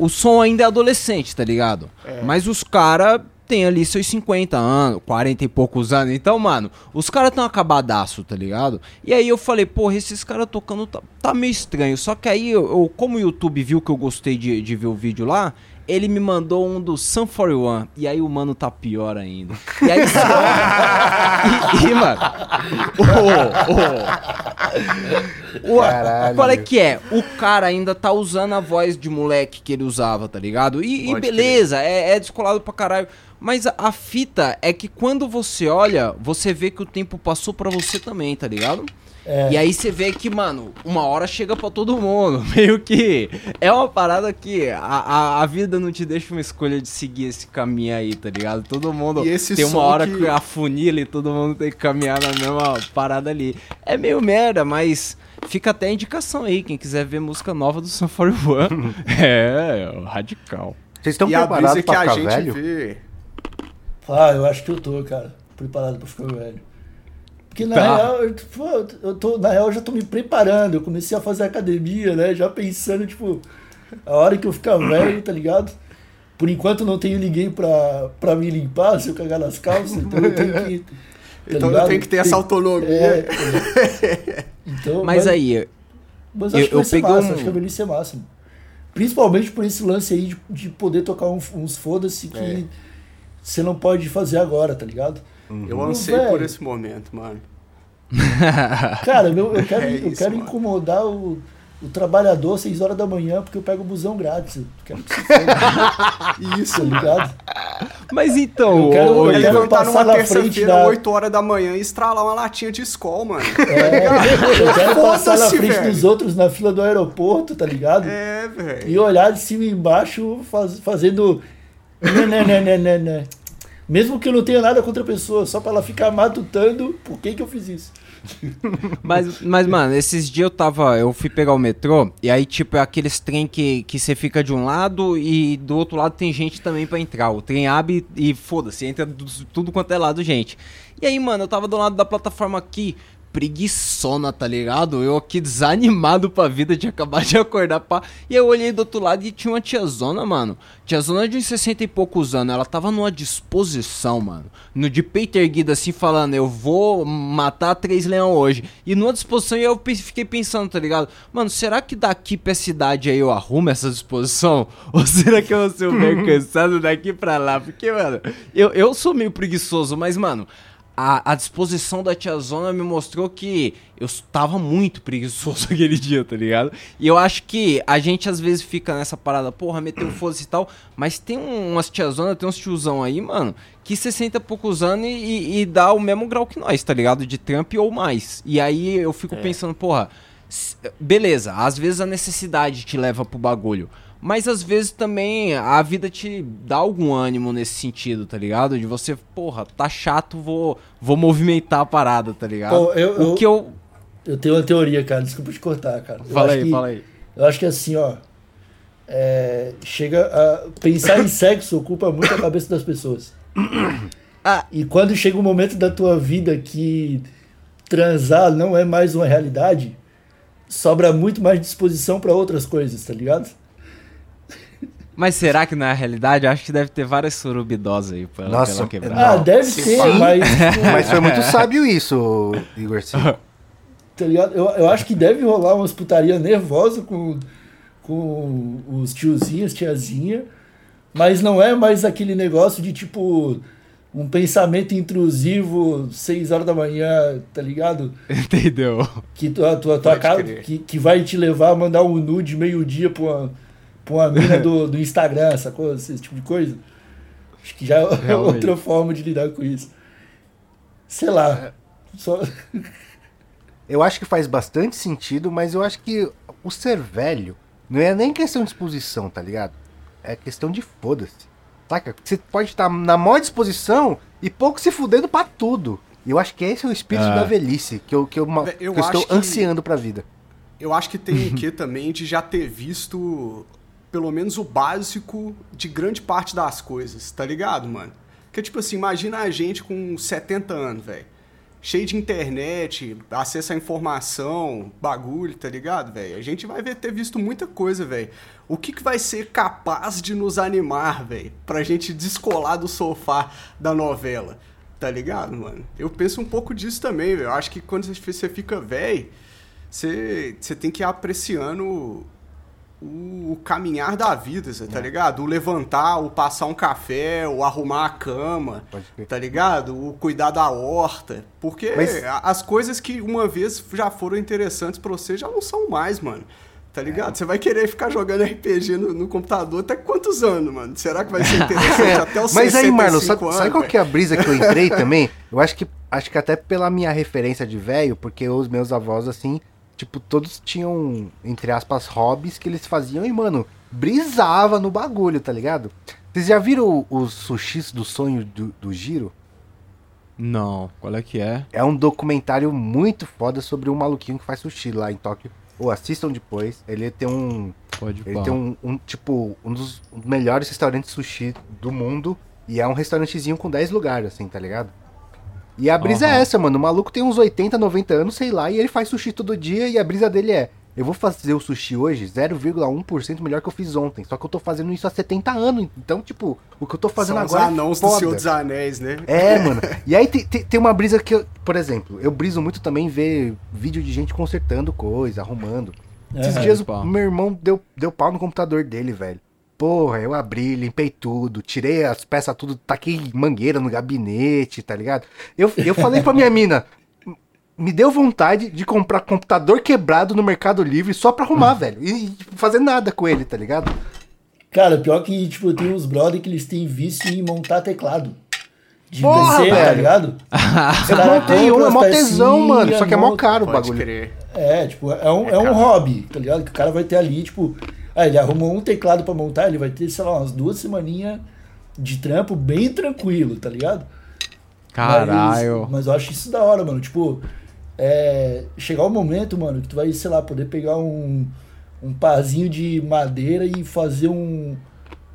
O som ainda é adolescente, tá ligado? Mas os caras têm ali seus 50 anos, 40 e poucos anos. Então, mano, os caras tão acabadaço, tá ligado? E aí eu falei, porra, esses caras tocando tá, tá meio estranho. Só que aí, eu, eu- como o YouTube viu que eu gostei de, de ver o vídeo lá, ele me mandou um do Sun 41. E aí o mano tá pior ainda. E aí e, e, mano. ô, ô, ô, Caralho. qual é que é? O cara ainda tá usando a voz de moleque que ele usava, tá ligado? E, e beleza, é, é descolado pra caralho. Mas a, a fita é que quando você olha, você vê que o tempo passou pra você também, tá ligado? É. E aí você vê que, mano, uma hora chega pra todo mundo. Meio que é uma parada que a, a, a vida não te deixa uma escolha de seguir esse caminho aí, tá ligado? Todo mundo E esse tem uma hora que- que afunila e todo mundo tem que caminhar na mesma parada ali. É meio merda, mas fica até a indicação aí, quem quiser ver música nova do Sun 41. é, radical. Vocês estão preparados pra a ficar gente velho? vê. Ah, eu acho que eu tô, cara, preparado pra ficar velho. Porque na Tá. real, eu, pô, eu tô, na real, eu já tô me preparando. Eu comecei a fazer academia, né? Já pensando, tipo, a hora que eu ficar velho, tá ligado? Por enquanto não tenho ninguém pra, pra me limpar se eu cagar nas calças, então eu tenho que. tá Então eu tenho que ter essa autonomia. É, é. Então, Mas aí, Mas acho Eu- que vai eu ser massa, um- acho que a velhice é massa. mano. Principalmente por esse lance aí de, de poder tocar um- uns foda-se que É. você não pode fazer agora, tá ligado? Eu ansei por Velho. esse momento, mano. Cara, meu, eu quero, É eu isso, quero mano. incomodar o, o trabalhador às 6 horas da manhã porque eu pego o busão grátis. Eu quero que se foda, tá Isso, ligado? Mas então, Eu quero- ô, eu É quero- levantar passar numa na frente terça-feira, da- 8 horas da manhã e estralar uma latinha de escola, mano. É, eu quero passar na frente velho. dos outros na fila do aeroporto, tá ligado? É, velho. E olhar de cima e embaixo faz- fazendo. Né, né, né, né, né. Mesmo que eu não tenha nada contra a pessoa, só pra ela ficar matutando por que, que eu fiz isso. Mas, mas, mano, esses dias eu tava. Eu fui pegar o metrô, e aí, tipo, é aqueles trem que, que você fica de um lado e do outro lado tem gente também pra entrar. O trem abre e foda-se, entra do- tudo quanto é lado, gente. E aí, mano, eu tava do lado da plataforma aqui, preguiçona, tá ligado? Eu aqui desanimado pra vida, tinha acabado de acordar, pá. E eu olhei do outro lado e tinha uma tiazona, mano. Tiazona de uns 60 e poucos anos. Ela tava numa disposição, mano. No de peito erguido, assim, falando, eu vou matar três leão hoje. E numa disposição, e eu fiquei pensando, tá ligado? Mano, será que daqui pra cidade aí eu arrumo essa disposição? Ou será que eu vou ser um meio cansado daqui pra lá? Porque, mano, eu, eu sou meio preguiçoso, mas, mano, a, a disposição da tiazona me mostrou que eu tava muito preguiçoso aquele dia, tá ligado? E eu acho que a gente às vezes fica nessa parada, porra, meteu foda-se e tal, mas tem um- umas tiazona, tem uns tiozão aí, mano, que 60 e poucos anos e, e- dá o mesmo grau que nós, tá ligado? De Trump ou mais. E aí eu fico pensando, porra, beleza, às vezes a necessidade te leva pro bagulho. Mas às vezes também a vida te dá algum ânimo nesse sentido, tá ligado? De você, porra, tá chato, vou, vou movimentar a parada, tá ligado? Pô, eu- o que eu. Eu tenho uma teoria, cara, desculpa te cortar, cara. Eu Fala aí, que- fala aí. Eu acho que assim, ó. é, chega a. Pensar em sexo ocupa muito a cabeça das pessoas. Ah. E quando chega um momento da tua vida que transar não é mais uma realidade, sobra muito mais disposição pra outras coisas, tá ligado? Mas será que não é a realidade? Eu acho que deve ter várias surubidosas aí pela, Nossa, pela Ah, quebrada. Não, deve se ser, sim. mas. Mas foi muito sábio isso, Igor Silva. tá ligado? Eu, eu acho que deve rolar umas putaria nervosa com, com os tiozinhos, tiazinha, mas não é mais aquele negócio de tipo um pensamento intrusivo, 6 horas da manhã, tá ligado? Entendeu? Que, tua, tua, tua cara, crer. que, que vai te levar a mandar um nude meio-dia pra uma, pra uma mina do, do Instagram, sacou? Esse tipo de coisa. Acho que já é Realmente. outra forma de lidar com isso. Sei lá. Só... Eu acho que faz bastante sentido, mas eu acho que o ser velho não é nem questão de disposição, tá ligado? É questão de foda-se. Saca? Você pode estar na maior disposição e pouco se fudendo pra tudo. E eu acho que esse é o espírito Ah. da velhice que eu, que eu, Vé, eu que eu estou que- ansiando pra vida. Eu acho que tem o quê também de já ter visto pelo menos o básico de grande parte das coisas, tá ligado, mano? Que tipo assim, imagina a gente com 70 anos, velho. Cheio de internet, acesso à informação, bagulho, tá ligado, velho? A gente vai ver, ter visto muita coisa, velho. O que, que vai ser capaz de nos animar, velho? Pra gente descolar do sofá da novela, tá ligado, mano? Eu penso um pouco disso também, velho. Eu acho que quando você fica velho, você, você tem que ir apreciando o, caminhar da vida, você É. tá ligado? O levantar, o passar um café, o arrumar a cama, crer. tá ligado? O cuidar da horta. Porque Mas- as coisas que uma vez já foram interessantes pra você já não são mais, mano. Tá É. ligado? Você vai querer ficar jogando RPG no, no computador até quantos anos, mano? Será que vai ser interessante até os Mas aí, Marlon, 65 sabe, anos? sabe qual que é a brisa que eu entrei também? Eu acho que acho que até pela minha referência de velho, porque os meus avós, assim, tipo, todos tinham, entre aspas, hobbies que eles faziam e, mano, brisava no bagulho, tá ligado? Vocês já viram os sushis do sonho do, do Giro? Não, qual é que é? É um documentário muito foda sobre um maluquinho que faz sushi lá em Tóquio. Ou assistam depois. Ele tem um. Pode Ele pá. tem um, um, tipo, um dos melhores restaurantes sushi do mundo. E é um restaurantezinho com 10 lugares, assim, tá ligado? E a brisa Aham. é essa, mano. O maluco tem uns 80, 90 anos, sei lá, e ele faz sushi todo dia. E a brisa dele é: eu vou fazer o sushi hoje 0,1% melhor que eu fiz ontem. Só que eu tô fazendo isso há 70 anos. Então, tipo, o que eu tô fazendo São agora. os anãos é do foda. Senhor dos Anéis, né? É, mano. E aí tem, tem, tem uma brisa que, eu, por exemplo, eu briso muito também ver vídeo de gente consertando coisa, arrumando. Esses Aham. dias o Pau. meu irmão deu, deu pau no computador dele, velho. Porra, eu abri, limpei tudo, tirei as peças tudo, taquei mangueira no gabinete, tá ligado? Eu, eu falei pra minha mina, me deu vontade de comprar computador quebrado no Mercado Livre só pra arrumar, velho. E, e fazer nada com ele, tá ligado? Cara, pior que, tipo, tem uns brother que eles têm vício em montar teclado. De Porra, PC, tá velho. ligado? Eu montei um, é mó tesão, mano. Só que é mó caro o bagulho. crer. É, tipo, é um, é um hobby, tá ligado? Que o cara vai ter ali, tipo, ah, ele arrumou um teclado pra montar, ele vai ter, sei lá, umas duas semaninhas de trampo bem tranquilo, tá ligado? Caralho. Mas, mas eu acho isso da hora, mano. Tipo, é, chegar o momento, mano, que tu vai, sei lá, poder pegar um, um pazinho de madeira e fazer um,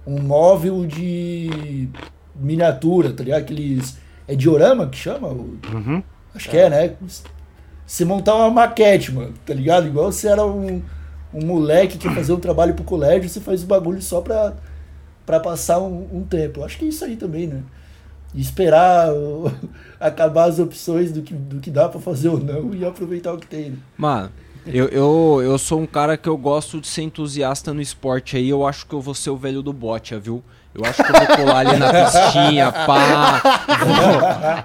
um móvel de miniatura, tá ligado? Aqueles. É diorama que chama? Uhum. Acho que é, né? Você montar uma maquete, mano, tá ligado? Igual você era um, um moleque que fazer um trabalho pro colégio, você faz o bagulho só pra, pra passar um, um tempo. Acho que é isso aí também, né? E esperar acabar as opções do que, do que dá pra fazer ou não e aproveitar o que tem. né? Mano, eu, eu, eu sou um cara que eu gosto de ser entusiasta no esporte aí. Eu acho que eu vou ser o velho do bote, viu? Eu acho que eu vou colar ali na pistinha, pá.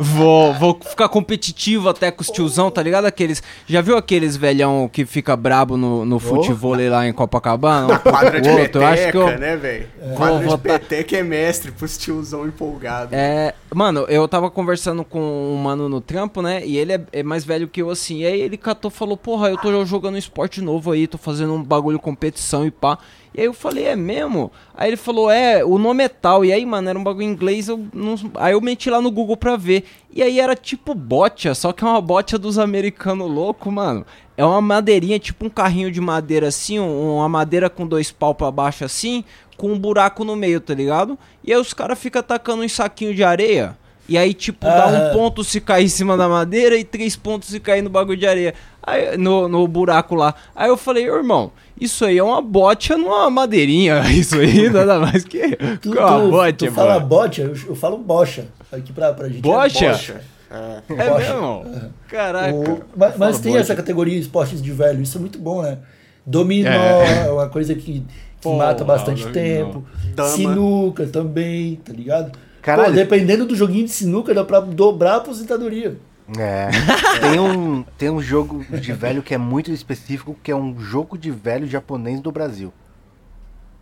Vou, vou, vou ficar competitivo até com os tiozão, tá ligado? Aqueles. Já viu aqueles velhão que fica brabo no, no futebol lá em Copacabana? Um pouco Quadra de outro? Eu acho que peteca, eu, né, velho? Quadra Vou de peteca é mestre pros tiozão empolgado. É, mano, eu tava conversando com um mano no trampo, né? E ele é, é mais velho que eu, assim. E aí ele catou e falou: Porra, eu tô jogando um esporte novo aí, tô fazendo um bagulho competição e pá. E aí eu falei: É mesmo? Aí ele falou: É, o nome é tal. E aí, mano, era um bagulho em inglês. Eu não... Aí eu meti lá no Google pra ver. E aí era tipo botia, só que é uma botia dos americanos louco, mano. É uma madeirinha, tipo um carrinho de madeira assim, um- uma madeira com dois pau pra baixo assim, com um buraco no meio, tá ligado? E aí os caras ficam atacando um saquinho de areia. E aí, tipo, dá um ponto se cair em cima da madeira e três pontos se cair no bagulho de areia. Aí, no, no buraco lá. Aí eu falei, irmão, isso aí é uma botia numa madeirinha. Isso aí nada mais que, Tu, que uma tu, botia, tu fala bocha, eu, eu falo bocha. Aqui pra, pra gente. é Bocha? É. É bocha. mesmo? Caraca. O- mas mas tem bocha. essa categoria de esportes de velho, isso é muito bom, né? Dominó É. é uma coisa que, que Porra, mata bastante dominó. tempo. Dama. Sinuca também, tá ligado? Caralho. Pô, dependendo do joguinho de sinuca, dá pra dobrar a aposentadoria. É. Tem um, tem um jogo de velho que é muito específico, que é um jogo de velho japonês do Brasil.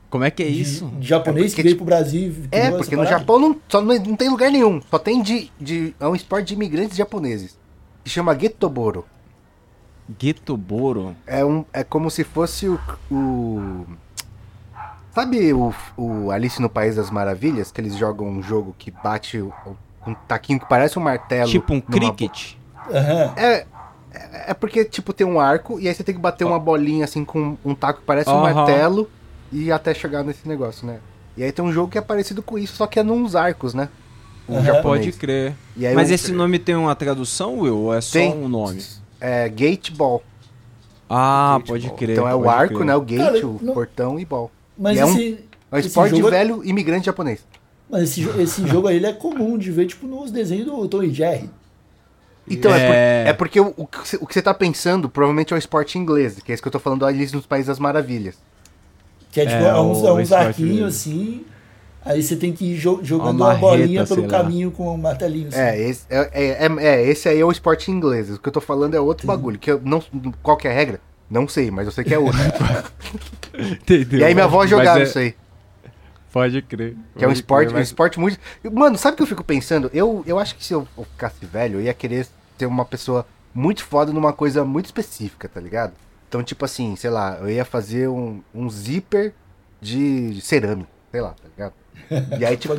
Como é que é De- isso? De japonês É porque, que veio pro Brasil. e criou É, porque no. Japão não, só não, não tem lugar nenhum. Só tem de, de. É um esporte de imigrantes japoneses. Que chama Getoboro. Getoboro. É, um, é como se fosse o. o sabe o, o Alice no País das Maravilhas? Que eles jogam um jogo que bate o- um taquinho que parece um martelo. Tipo um cricket. Aham. É, é porque, tipo, tem um arco e aí você tem que bater uma bolinha assim com um taco que parece um Aham. martelo e até chegar nesse negócio, né? E aí tem um jogo que é parecido com isso, só que é nos arcos, né? O Aham. japonês. Pode crer. E aí Mas esse nome tem uma tradução, Will? Ou é só Tem. um nome? É Gate Ball. Ah, Gate pode ball. crer. então é o arco, crer. né? O gate, Cara, o não- portão e ball. Mas E é um- esse. É um esse esporte jogo velho imigrante japonês. Mas esse, esse jogo aí ele é comum de ver, tipo, nos desenhos do Tom e Jerry. Então, é, por- É. é porque o, o que você- tá pensando provavelmente é o esporte inglês, que é isso que eu tô falando do Alice nos Países das Maravilhas. Que é tipo, É, é, uns, o- é dele. assim. Aí você tem que ir jo- jogando Uma uma, bolinha marreta, pelo lá. caminho com um martelinho. Assim. É, esse, é, é, é- é, esse aí é o esporte inglês. O que eu tô falando é outro bagulho. Que eu não, qual que é a regra? Não sei, mas eu sei que é outro. Entendeu? e aí minha avó jogava é- isso aí. Pode crer. Que é um esporte, crer, um mas- esporte muito. Mano, sabe o que eu fico pensando? Eu, eu acho que se eu ficasse velho, eu ia querer ter uma pessoa muito foda numa coisa muito específica, tá ligado? Então, tipo assim, sei lá, eu ia fazer um, um zíper de cerâmica, sei lá, tá ligado? E aí, tipo,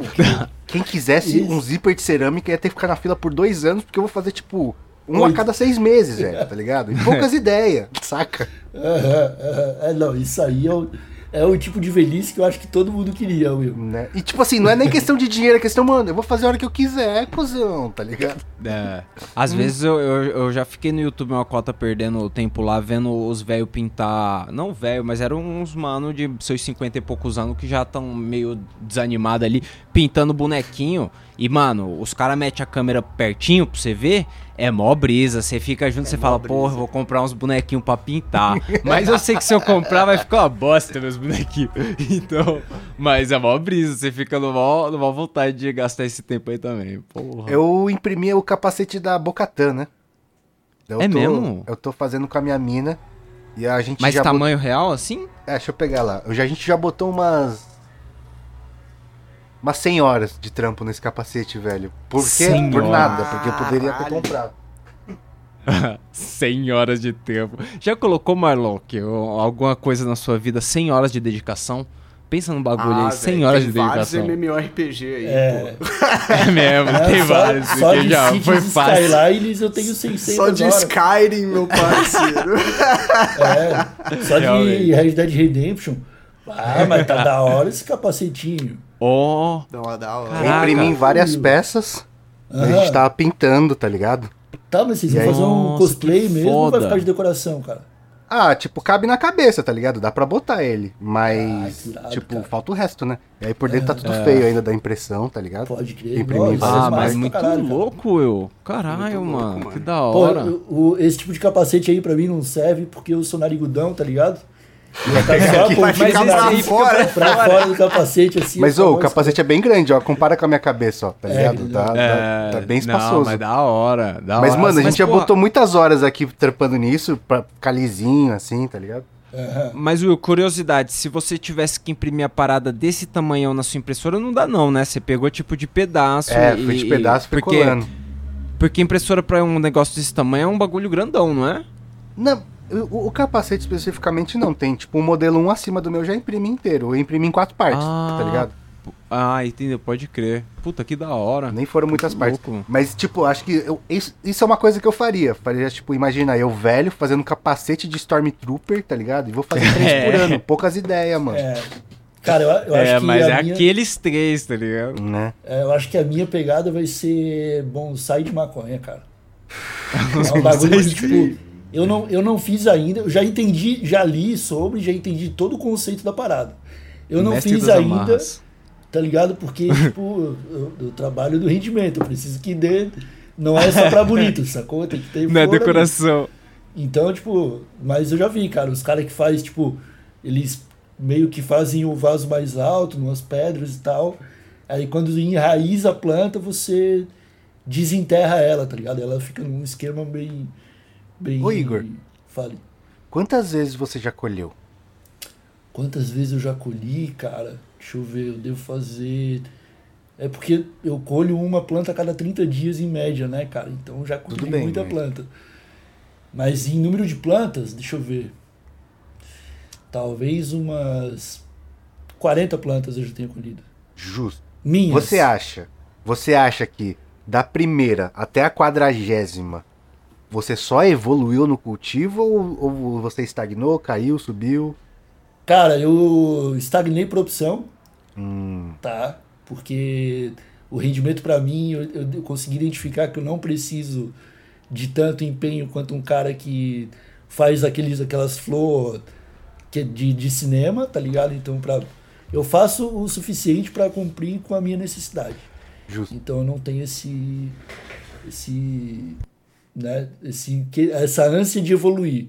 quem quisesse Isso. um zíper de cerâmica ia ter que ficar na fila por dois anos, porque eu vou fazer, tipo, um a cada seis meses, velho, tá ligado? E poucas ideias, saca? É, não, isso aí o, é o tipo de velhice que eu acho que todo mundo queria, Will. Né? E tipo assim, não é nem questão de dinheiro, é questão, mano, eu vou fazer a hora que eu quiser, cuzão, tá ligado? É. Às vezes eu, eu, eu já fiquei no YouTube uma cota perdendo tempo lá, vendo os velhos pintar. Não velho, mas eram uns mano de seus 50 e poucos anos que já estão meio desanimados ali, pintando bonequinho. E, mano, os caras metem a câmera pertinho pra você ver, é mó brisa. Você fica junto, você mó fala, brisa. porra, vou comprar uns bonequinhos pra pintar. mas eu sei que se eu comprar vai ficar uma bosta meus bonequinhos. Então, mas é mó brisa. Você fica no mó, no mó vontade de gastar esse tempo aí também. Porra. Eu imprimi o capacete da Bocatan, né? Eu É tô- mesmo? Eu tô fazendo com a minha mina. E a gente Mas já bot- tamanho real assim? É, deixa eu pegar lá. Eu já, a gente já botou umas. Umas 100 horas de trampo nesse capacete, velho. Por quê? 100 Por nada, porque eu poderia ter comprado. 100 horas de tempo. Já colocou, Marlon, que alguma coisa na sua vida 100 horas de dedicação? Pensa num bagulho aí, 100 Ah, velho, horas tem de vários dedicação. MMORPG aí, É, pô. É mesmo, é, tem só, vários. só de já Cities foi fácil. Skylines eu tenho 600 Só de horas. Skyrim, meu parceiro. É, só de Realmente. Red Dead Redemption. Ah, mas tá da hora esse capacetinho. Ó, da hora. Eu Caraca. imprimi em várias peças. e A gente tava pintando, tá ligado? Tá, mas vocês vão aí? fazer um cosplay mesmo ou vai ficar de decoração, cara? Ah, tipo, cabe na cabeça, tá ligado? Dá pra botar ele. Mas, que irado, tipo, cara. falta o resto, né? E aí por dentro tá tudo feio ainda da impressão, tá ligado? Pode crer. Imprimi Nossa, várias ah, é mas muito caralho, cara. louco, eu. Caralho, Muito louco, mano, mano. que da Pô, hora. o- o- esse tipo de capacete aí pra mim não serve porque eu sou narigudão, tá ligado? Vai vai ficar pra nariz fora. pra fora do capacete, assim. Mas, fica ô, o capacete é bem grande, ó. Compara com a minha cabeça, ó, tá É, ligado? Tá, tá- É, tá bem Não, espaçoso. mas da hora, da Mas, hora. mano, a gente já porra, botou muitas horas aqui trampando nisso, pra ficar lisinho, assim, tá ligado? Mas, Will, curiosidade, se você tivesse que imprimir a parada desse tamanhão na sua impressora, não dá não, né? Você pegou tipo de pedaço. É, e- foi de pedaço e porque, porque impressora pra um negócio desse tamanho é um bagulho grandão, não é? Não, o, o capacete especificamente não tem. Tipo, o modelo 1 acima do meu já imprime inteiro. Eu imprimi em quatro partes, Ah. tá ligado? Ah, entendeu? Pode crer. Puta, que da hora. Nem foram muitas Que partes. louco. Mas, tipo, acho que eu- isso, isso é uma coisa que eu faria. Faria, tipo, imagina eu velho fazendo capacete de Stormtrooper, tá ligado? E vou fazer três É. por ano. Poucas ideias, mano. É. Cara, eu, eu é, acho que mas a é minha, aqueles três, tá ligado? Né? é, eu acho que a minha pegada vai ser bonsai de maconha, cara. É um bagulho tipo, eu não, eu não fiz ainda, eu já entendi, já li sobre, já entendi todo o conceito da parada. Eu não Mestre fiz ainda, amarras. tá ligado? Porque, tipo, eu, eu trabalho do rendimento, eu preciso que dê. Não é só pra bonito, sacou? Tem que ter flor ali. decoração. Então, tipo, mas eu já vi, cara, os caras que faz, tipo, eles meio que fazem o vaso mais alto, umas pedras e tal. Aí quando enraiza a planta, você desenterra ela, tá ligado? Ela fica num esquema bem. Bem Ô, Igor. Fale. Quantas vezes você já colheu? Quantas vezes eu já colhi, cara? Deixa eu ver, eu devo fazer. É porque eu colho uma planta a cada 30 dias em média, né, cara? Então eu já colhi bem, muita né? planta. Mas em número de plantas, deixa eu ver. Talvez umas 40 plantas eu já tenha colhido. Justo. Minhas. Você acha? Você acha que da primeira até a quadragésima você só evoluiu no cultivo ou, ou você estagnou, caiu, subiu? Cara, eu estagnei por opção, Hum, tá? Porque o rendimento pra mim, eu, eu consegui identificar que eu não preciso de tanto empenho quanto um cara que faz aqueles, aquelas flor que é de, de cinema, tá ligado? Então, pra, eu faço o suficiente pra cumprir com a minha necessidade. justo. Então, eu não tenho esse, esse, né? Esse, que- essa ânsia de evoluir,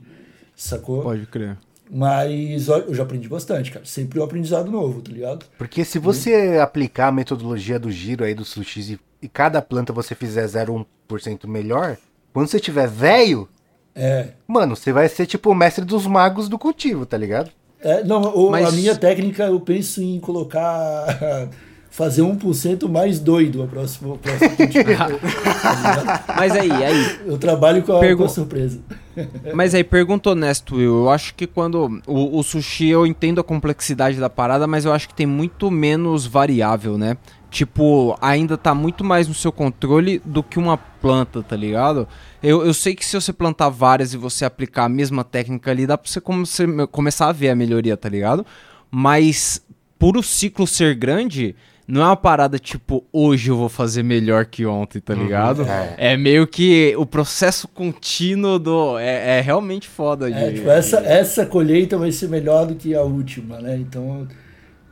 sacou? Pode crer. Mas eu já aprendi bastante, cara. Sempre um aprendizado novo, tá ligado? Porque se você aplicar a metodologia do giro aí do sushi e, e cada planta você fizer 0,1% melhor, quando você tiver velho, É. mano, você vai ser tipo o mestre dos magos do cultivo, tá ligado? É, não, o- Mas- a minha técnica eu penso em colocar. Fazer 1% mais doido a próxima. a próxima. Tá? Mas aí, aí. eu trabalho com a, Pergu- com a surpresa. Mas aí, pergunta honesto, Will. Eu acho que quando. O, o sushi, eu entendo a complexidade da parada, mas eu acho que tem muito menos variável, né? Tipo, ainda tá muito mais no seu controle do que uma planta, tá ligado? Eu, eu sei que se você plantar várias e você aplicar a mesma técnica ali, dá pra você, come- você começar a ver a melhoria, tá ligado? Mas por o ciclo ser grande, não é uma parada tipo, hoje eu vou fazer melhor que ontem, tá ligado? é. É meio que o processo contínuo do. É, é realmente foda. É, de- tipo, essa, essa colheita vai ser melhor do que a última, né? Então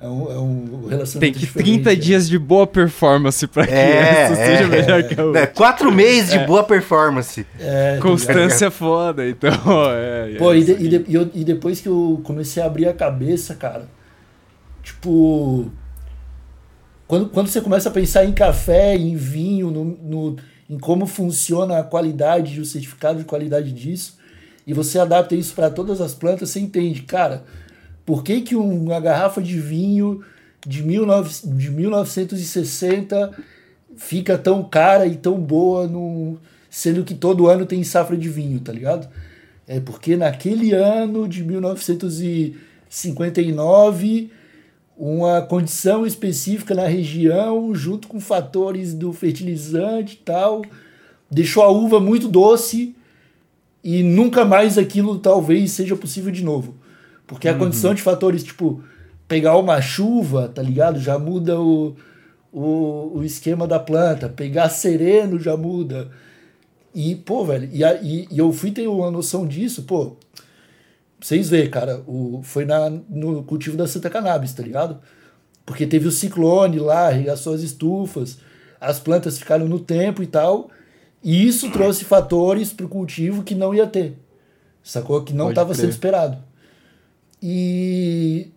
É um, é um relacionamento Tem que diferente, 30 é. dias de boa performance pra que É, essa é, seja melhor que a outra. É, quatro meses de boa performance. É, tá Constância é foda, então. É, Pô, é e, de- isso e, de- e eu- e depois que eu comecei a abrir a cabeça, cara, tipo. Quando, quando você começa a pensar em café, em vinho, no, no- em como funciona a qualidade, o certificado de qualidade disso, e você adapta isso para todas as plantas, você entende, cara, por que, que uma garrafa de vinho de, 19, de 1960 fica tão cara e tão boa, no, sendo que todo ano tem safra de vinho, tá ligado? É porque naquele ano de 1959, uma condição específica na região, junto com fatores do fertilizante e tal, deixou a uva muito doce e nunca mais aquilo talvez seja possível de novo. Porque a condição de fatores, tipo, pegar uma chuva, tá ligado? Já muda o, o, o esquema da planta. Pegar sereno já muda. E, pô, velho, e, e, e eu fui ter uma noção disso, pô. Vocês verem, cara, o, foi na, no cultivo da Santa Cannabis, tá ligado? Porque teve o ciclone lá, arregaçou as estufas, as plantas ficaram no tempo e tal. E isso trouxe fatores pro cultivo que não ia ter. Sacou? Que não estava sendo esperado. E,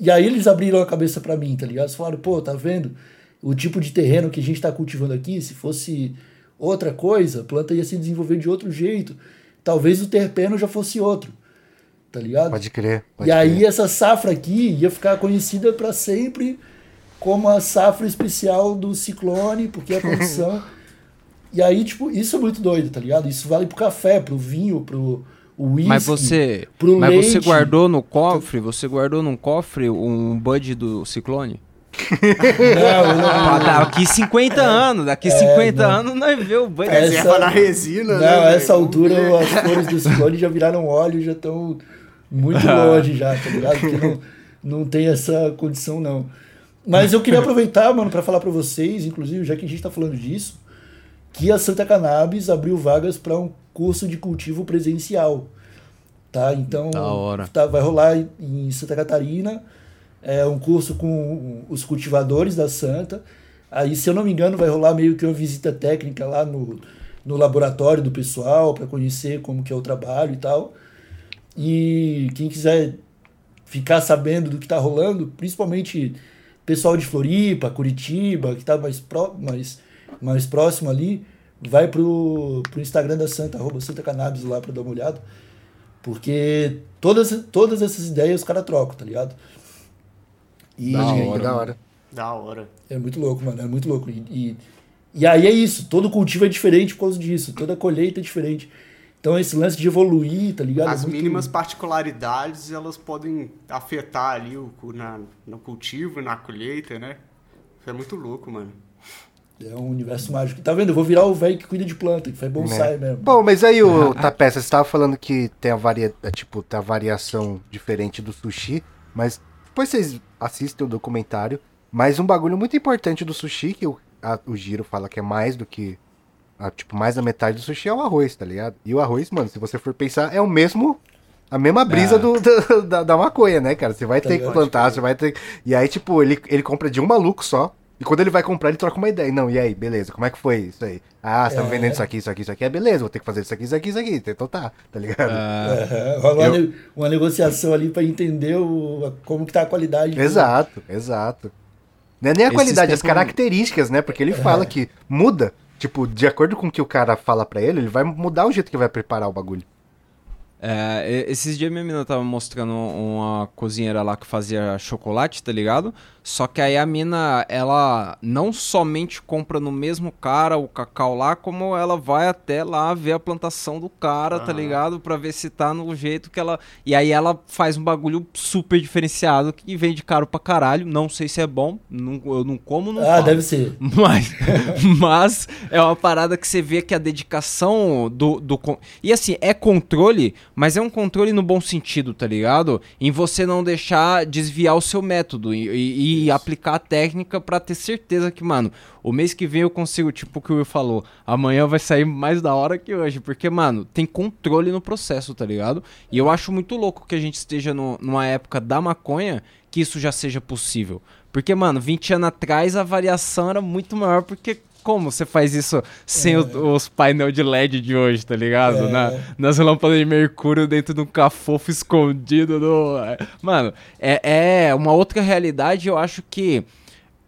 e aí eles abriram a cabeça para mim, tá ligado? Eles falaram, pô, tá vendo? O tipo de terreno que a gente tá cultivando aqui, se fosse outra coisa, a planta ia se desenvolver de outro jeito. Talvez o terpeno já fosse outro, tá ligado? Pode crer. Pode e aí crer. essa safra aqui ia ficar conhecida para sempre como a safra especial do ciclone, porque a condição. e aí, tipo, isso é muito doido, tá ligado? Isso vale pro café, pro vinho, pro whisky. Mas você, pro mas você leite. guardou no cofre, você guardou num cofre um bud do Ciclone? Não, não, Ah, daqui 50 anos, daqui 50 não. anos nós vê o. É, Reserva essa- na resina, Não, né? a essa altura as flores do ciclone já viraram óleo, já estão muito longe já, tá ligado? Porque não, não tem essa condição, não. Mas eu queria aproveitar, mano, para falar para vocês, inclusive, já que a gente tá falando disso, que a Santa Cannabis abriu vagas para um curso de cultivo presencial. Tá? Então, tá- vai rolar em Santa Catarina, é um curso com os cultivadores da Santa. Aí, se eu não me engano, vai rolar meio que uma visita técnica lá no, no laboratório do pessoal para conhecer como que é o trabalho e tal. E quem quiser ficar sabendo do que tá rolando, principalmente pessoal de Floripa, Curitiba, que tá mais, mais, mais próximo ali, vai pro, pro Instagram da Santa, arroba Santa Cannabis lá para dar uma olhada. Porque todas, todas essas ideias os caras trocam, tá ligado? E Da hora, da hora. Da hora. é muito louco, mano, é muito louco. E, e, e aí é isso, todo cultivo é diferente por causa disso, toda colheita é diferente. Então esse lance de evoluir, tá ligado? É As muito- mínimas particularidades, elas podem afetar ali o, na, no cultivo, na colheita, né? Isso é muito louco, mano. É um universo mágico. Tá vendo? Eu vou virar o velho que cuida de planta, que faz bonsai Né? mesmo. Bom, mas aí o Tapeça, você tava falando que tem a, varia... é, tipo, tem a variação diferente do sushi, mas depois vocês assistem o documentário, mas um bagulho muito importante do sushi, que o, a- o Giro fala que é mais do que, a, tipo, mais da metade do sushi é o arroz, tá ligado? E o arroz, mano, se você for pensar, é o mesmo... A mesma brisa É. do, do- da, da maconha, né, cara? Você vai Tá ter que plantar, você vai ter... E aí, tipo, ele, ele compra de um maluco só, e quando ele vai comprar, ele troca uma ideia. Não, e aí, beleza, como é que foi isso aí? Ah, você tá me É. vendendo isso aqui, isso aqui, isso aqui. É beleza, vou ter que fazer isso aqui, isso aqui, isso aqui. Então tá, tá ligado? É, rola uma, Eu- uma negociação ali pra entender o, como que tá a qualidade. do- Exato, exato. Não é nem a Esses qualidade, as características, né? Porque ele fala que muda. Tipo, de acordo com o que o cara fala pra ele, ele vai mudar o jeito que vai preparar o bagulho. É, esses dias minha mina tava mostrando uma cozinheira lá que fazia chocolate, tá ligado? Só que aí a mina, ela não somente compra no mesmo cara o cacau lá, como ela vai até lá ver a plantação do cara, tá Aham. ligado? Pra ver se tá no jeito que ela. E aí ela faz um bagulho super diferenciado que vende caro pra caralho. Não sei se é bom, não- eu não como, não Ah, falo. deve ser. Mas, mas é uma parada que você vê que a dedicação do, do. E assim, é controle, mas é um controle no bom sentido, tá ligado? Em você não deixar desviar o seu método e, e, aplicar a técnica para ter certeza que, mano, o mês que vem eu consigo, tipo o que o Will falou, amanhã vai sair mais da hora que hoje, porque, mano, tem controle no processo, tá ligado? E eu acho muito louco que a gente esteja no, numa época da maconha que isso já seja possível. Porque, mano, 20 anos atrás a variação era muito maior, porque como você faz isso sem É. o- os painel de LED de hoje, tá ligado? É. Na- nas lâmpadas de mercúrio dentro de um cafofo escondido no... é. Mano, é, é uma outra realidade, eu acho que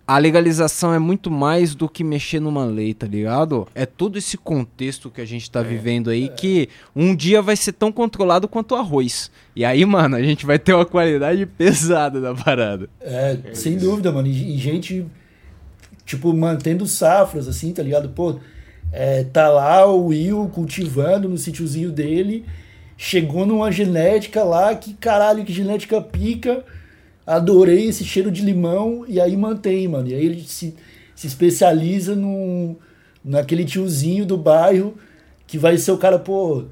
a legalização é muito mais do que mexer numa lei, tá ligado? É todo esse contexto que a gente tá vivendo aí que um dia vai ser tão controlado quanto o arroz. E aí, mano, a gente vai ter uma qualidade pesada da parada. É, sem dúvida, mano. E, e gente, tipo, mantendo safras, assim, tá ligado? Pô, é, tá lá o Will cultivando no sítiozinho dele, chegou numa genética lá, que caralho, que genética pica. Adorei esse cheiro de limão, e aí mantém, mano. E aí ele se, se especializa num, naquele tiozinho do bairro que vai ser o cara, pô,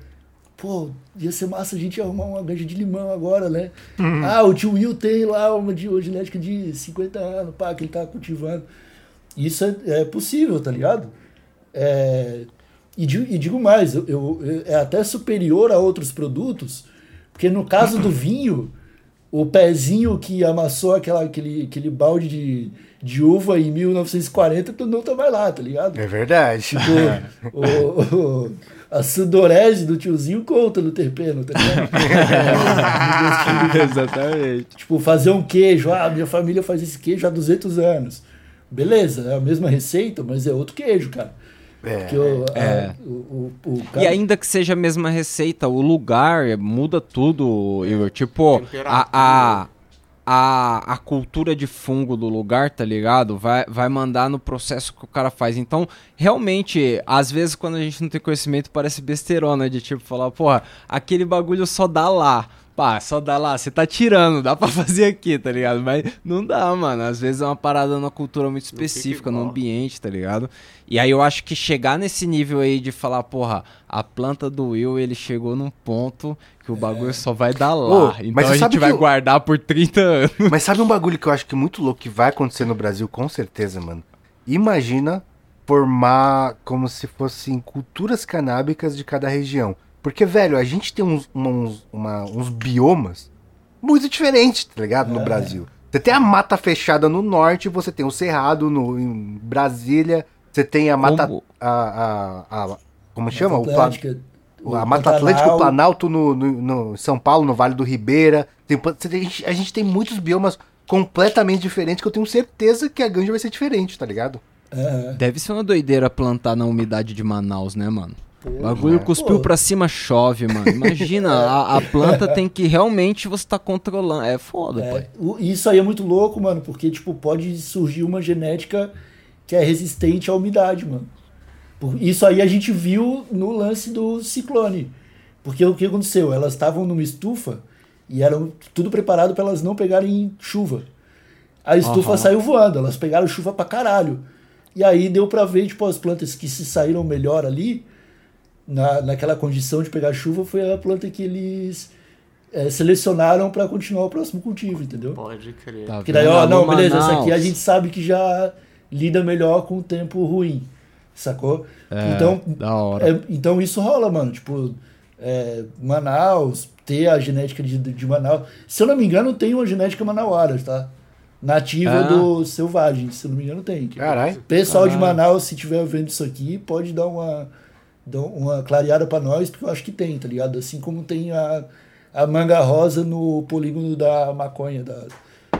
pô, ia ser massa a gente arrumar uma ganja de limão agora, né? Ah, o tio Will tem lá uma, de, uma genética de 50 anos, pá, que ele tá cultivando. Isso é, é possível, tá ligado? É, e, digo, e digo mais, eu, eu- é até superior a outros produtos, porque no caso do vinho, o pezinho que amassou aquela, aquele, aquele balde de, de uva em 1940 tu não tá mais lá, tá ligado? É verdade. Tipo, o, o- a sudorese do tiozinho conta no terpeno, tá ligado? Exatamente. tipo, fazer um queijo. Ah, minha família faz esse queijo há 200 anos. Beleza, é a mesma receita, mas é outro queijo, cara. É. Porque o, a- É. o, o, o E cara- ainda que seja a mesma receita, o lugar é, muda tudo, Igor. Tipo, a, a, a, a cultura de fungo do lugar, tá ligado? Vai, vai mandar no processo que o cara faz. Então, realmente, às vezes quando a gente não tem conhecimento, parece besteirona de tipo falar, porra, aquele bagulho só dá lá. Pá, só dá lá, você tá tirando, dá pra fazer aqui, tá ligado? Mas não dá, mano. Às vezes é uma parada numa cultura muito específica, no igual. ambiente, tá ligado? E aí eu acho que chegar nesse nível aí de falar, porra, a planta do Will, ele chegou num ponto que o bagulho só vai dar lá. Ô, então a sabe gente vai o- guardar por 30 anos. Mas sabe um bagulho que eu acho que é muito louco que vai acontecer no Brasil, com certeza, mano? Imagina formar como se fossem culturas canábicas de cada região. Porque, velho, a gente tem uns, uns, uma- uns biomas muito diferentes, tá ligado? No Brasil. Você tem a mata fechada no norte, você tem o cerrado no, em Brasília, você tem a mata. Como- A, a, a- como chama? Atlântica, o- a Mata. Atlântica, o Planalto no, no, no São Paulo, no Vale do Ribeira. Tem, a, gente, a gente tem muitos biomas completamente diferentes que eu tenho certeza que a ganja vai ser diferente, tá ligado? É, Deve ser uma doideira plantar na umidade de Manaus, né, mano? O bagulho cuspiu Pô. pra cima, chove, mano. Imagina, a, a planta tem que realmente você tá controlando. É foda, é, pai. isso aí é muito louco, mano, porque tipo, pode surgir uma genética que é resistente à umidade, mano. Isso aí a gente viu no lance do ciclone. Porque o que aconteceu? Elas estavam numa estufa e eram tudo preparado para elas não pegarem chuva. A estufa Aham. saiu voando, elas pegaram chuva pra caralho. E aí deu pra ver, tipo, as plantas que se saíram melhor ali, na, naquela condição de pegar chuva, foi a planta que eles eh, selecionaram pra continuar o próximo cultivo, entendeu? Pode crer. Tá Porque daí, ó, não, beleza, essa aqui a Manaus. gente sabe que já lida melhor com o tempo ruim, sacou? É, então, da hora. é, então isso rola, mano. Tipo, é, Manaus, ter a genética de, de Manaus. Se eu não me engano, tem uma genética manauara, tá? Nativa Ah. do selvagem, se eu não me engano, tem. Caralho. Pessoal de Ah. Manaus, se tiver vendo isso aqui, pode dar uma, dar uma clareada pra nós, porque eu acho que tem, tá ligado? Assim como tem a, a manga rosa no polígono da maconha da,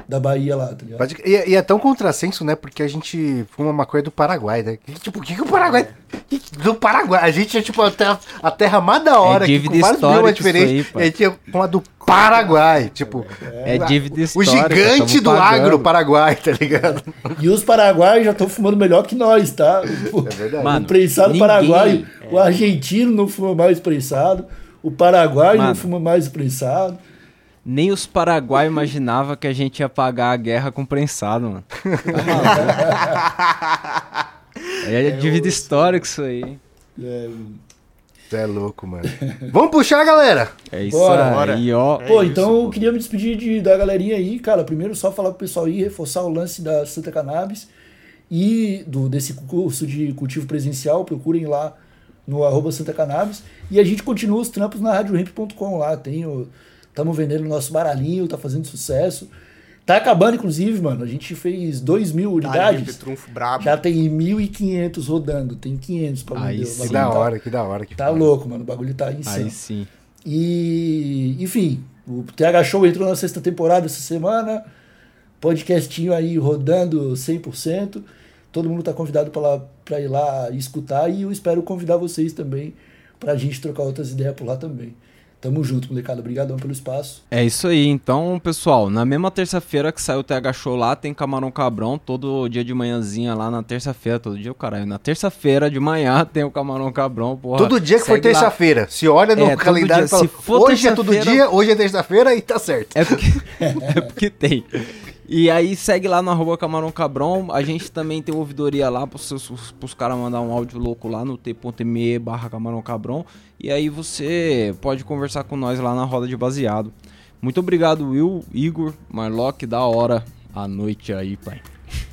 da Bahia lá, tá ligado? E, e é tão contrassenso, né? Porque a gente fuma maconha do Paraguai, né? Que- Tipo, o que, que o Paraguai. que que- do Paraguai. A gente é tipo a terra, a terra mais da hora, que dívida com vários biomas diferentes. aí, a gente é uma do Paraguai. Tipo, É dívida o histórica. gigante tamo do pagando. agro Paraguai, tá ligado? E os paraguaios já estão fumando melhor que nós, tá? É verdade. Mano, o prensado ninguém- paraguaio, o argentino não fuma mais prensado, o paraguaio não Mano. fuma mais prensado. Nem os paraguaios imaginavam que a gente ia pagar a guerra com prensado, mano. Tá maluco? é dívida histórica isso aí. É, Você é louco, mano. Vamos puxar, galera? É isso Bora, aí, ó. É Pô, isso, então eu queria me despedir de- da galerinha aí, cara. Primeiro, só falar pro pessoal aí, reforçar o lance da Santa Cannabis e do, desse curso de cultivo presencial. Procurem lá no arroba Santa Cannabis. E a gente continua os trampos na RadioRamp.com lá. Estamos vendendo nosso baralhinho, tá fazendo sucesso. Tá acabando, inclusive, mano. A gente fez 2 mil Tá unidades. trunfo brabo. Já tem 1.500 rodando. Tem 500 pra Aí vender. Que da tá- hora, que da hora. Que Tá foda. louco, mano. O bagulho tá insano. Aí sim. E, enfim, o TH Show entrou na sexta temporada essa semana. Podcastinho aí rodando 100%. Todo mundo tá convidado pra, lá, pra ir lá escutar. E eu espero convidar vocês também pra gente trocar outras ideias por lá também. Tamo junto, molecada. Obrigadão pelo espaço. É isso aí, então, pessoal, na mesma terça-feira que saiu o TH Show lá, tem Camarão Cabrão, todo dia de manhãzinha lá na terça-feira, todo dia, o caralho, na terça-feira de manhã tem o Camarão Cabrão, porra. Todo dia que for terça-feira. Se olha no É, calendário e fala, Se for hoje é todo dia, hoje é terça-feira e tá certo. É porque, é porque tem. E aí segue lá no arroba Camarão. A gente também tem ouvidoria lá pros, pros caras mandar um áudio louco lá no t.me barra Camarão Cabrão. E aí você pode conversar com nós lá na roda de baseado. Muito obrigado, Will, Igor, Marlock, da hora a noite aí, pai.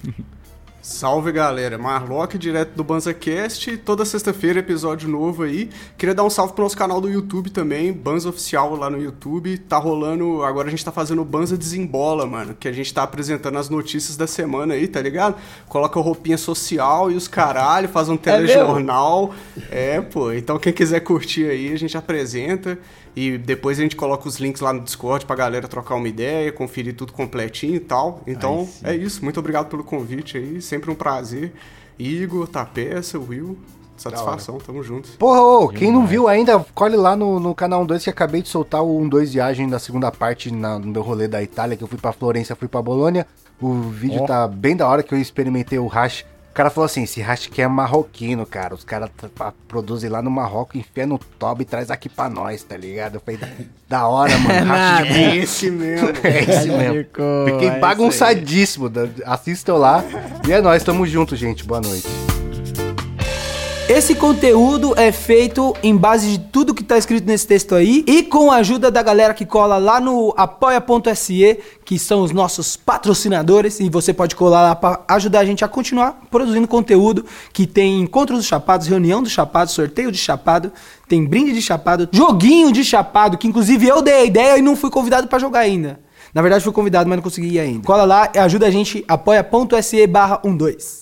Salve galera, Marlock direto do BanzaCast, toda sexta-feira episódio novo aí. Queria dar um salve pro nosso canal do YouTube também, Banza Oficial lá no YouTube. Tá rolando, agora a gente tá fazendo o Banza Desembola, mano, que a gente tá apresentando as notícias da semana aí, tá ligado? Coloca roupinha social e os caralho, faz um telejornal. É, pô, então quem quiser curtir aí, a gente apresenta. E depois a gente coloca os links lá no Discord pra galera trocar uma ideia, conferir tudo completinho e tal. Então, sim. é isso. Muito obrigado pelo convite aí. Sempre um prazer. Igor, Tapeça, Will. Satisfação, tamo junto. Porra, ô, quem não viu ainda, colhe lá no, no canal 12 que acabei de soltar o 12 Viagem da segunda parte na- no meu rolê da Itália, que eu fui pra Florença, fui pra Bolônia. O vídeo Ó. tá bem da hora que eu experimentei o hash. O cara falou assim, esse hash aqui é marroquino, cara. Os caras produzem lá no Marrocos, enfia no toba e traz aqui pra nós, tá ligado? Eu falei, da hora, mano. de É esse mesmo. É esse mesmo. Fiquei é bagunçadíssimo. Assistam lá. E é nóis, tamo junto, gente. Boa noite. Esse conteúdo é feito em base de tudo que tá escrito nesse texto aí e com a ajuda da galera que cola lá no apoia.se, que são os nossos patrocinadores, e você pode colar lá para ajudar a gente a continuar produzindo conteúdo que tem encontros dos chapados, reunião dos chapados, sorteio de chapado, tem brinde de chapado, joguinho de chapado, que inclusive eu dei a ideia e não fui convidado para jogar ainda. Na verdade fui convidado, mas não consegui ir ainda. Cola lá e ajuda a gente apoia.se barra 12.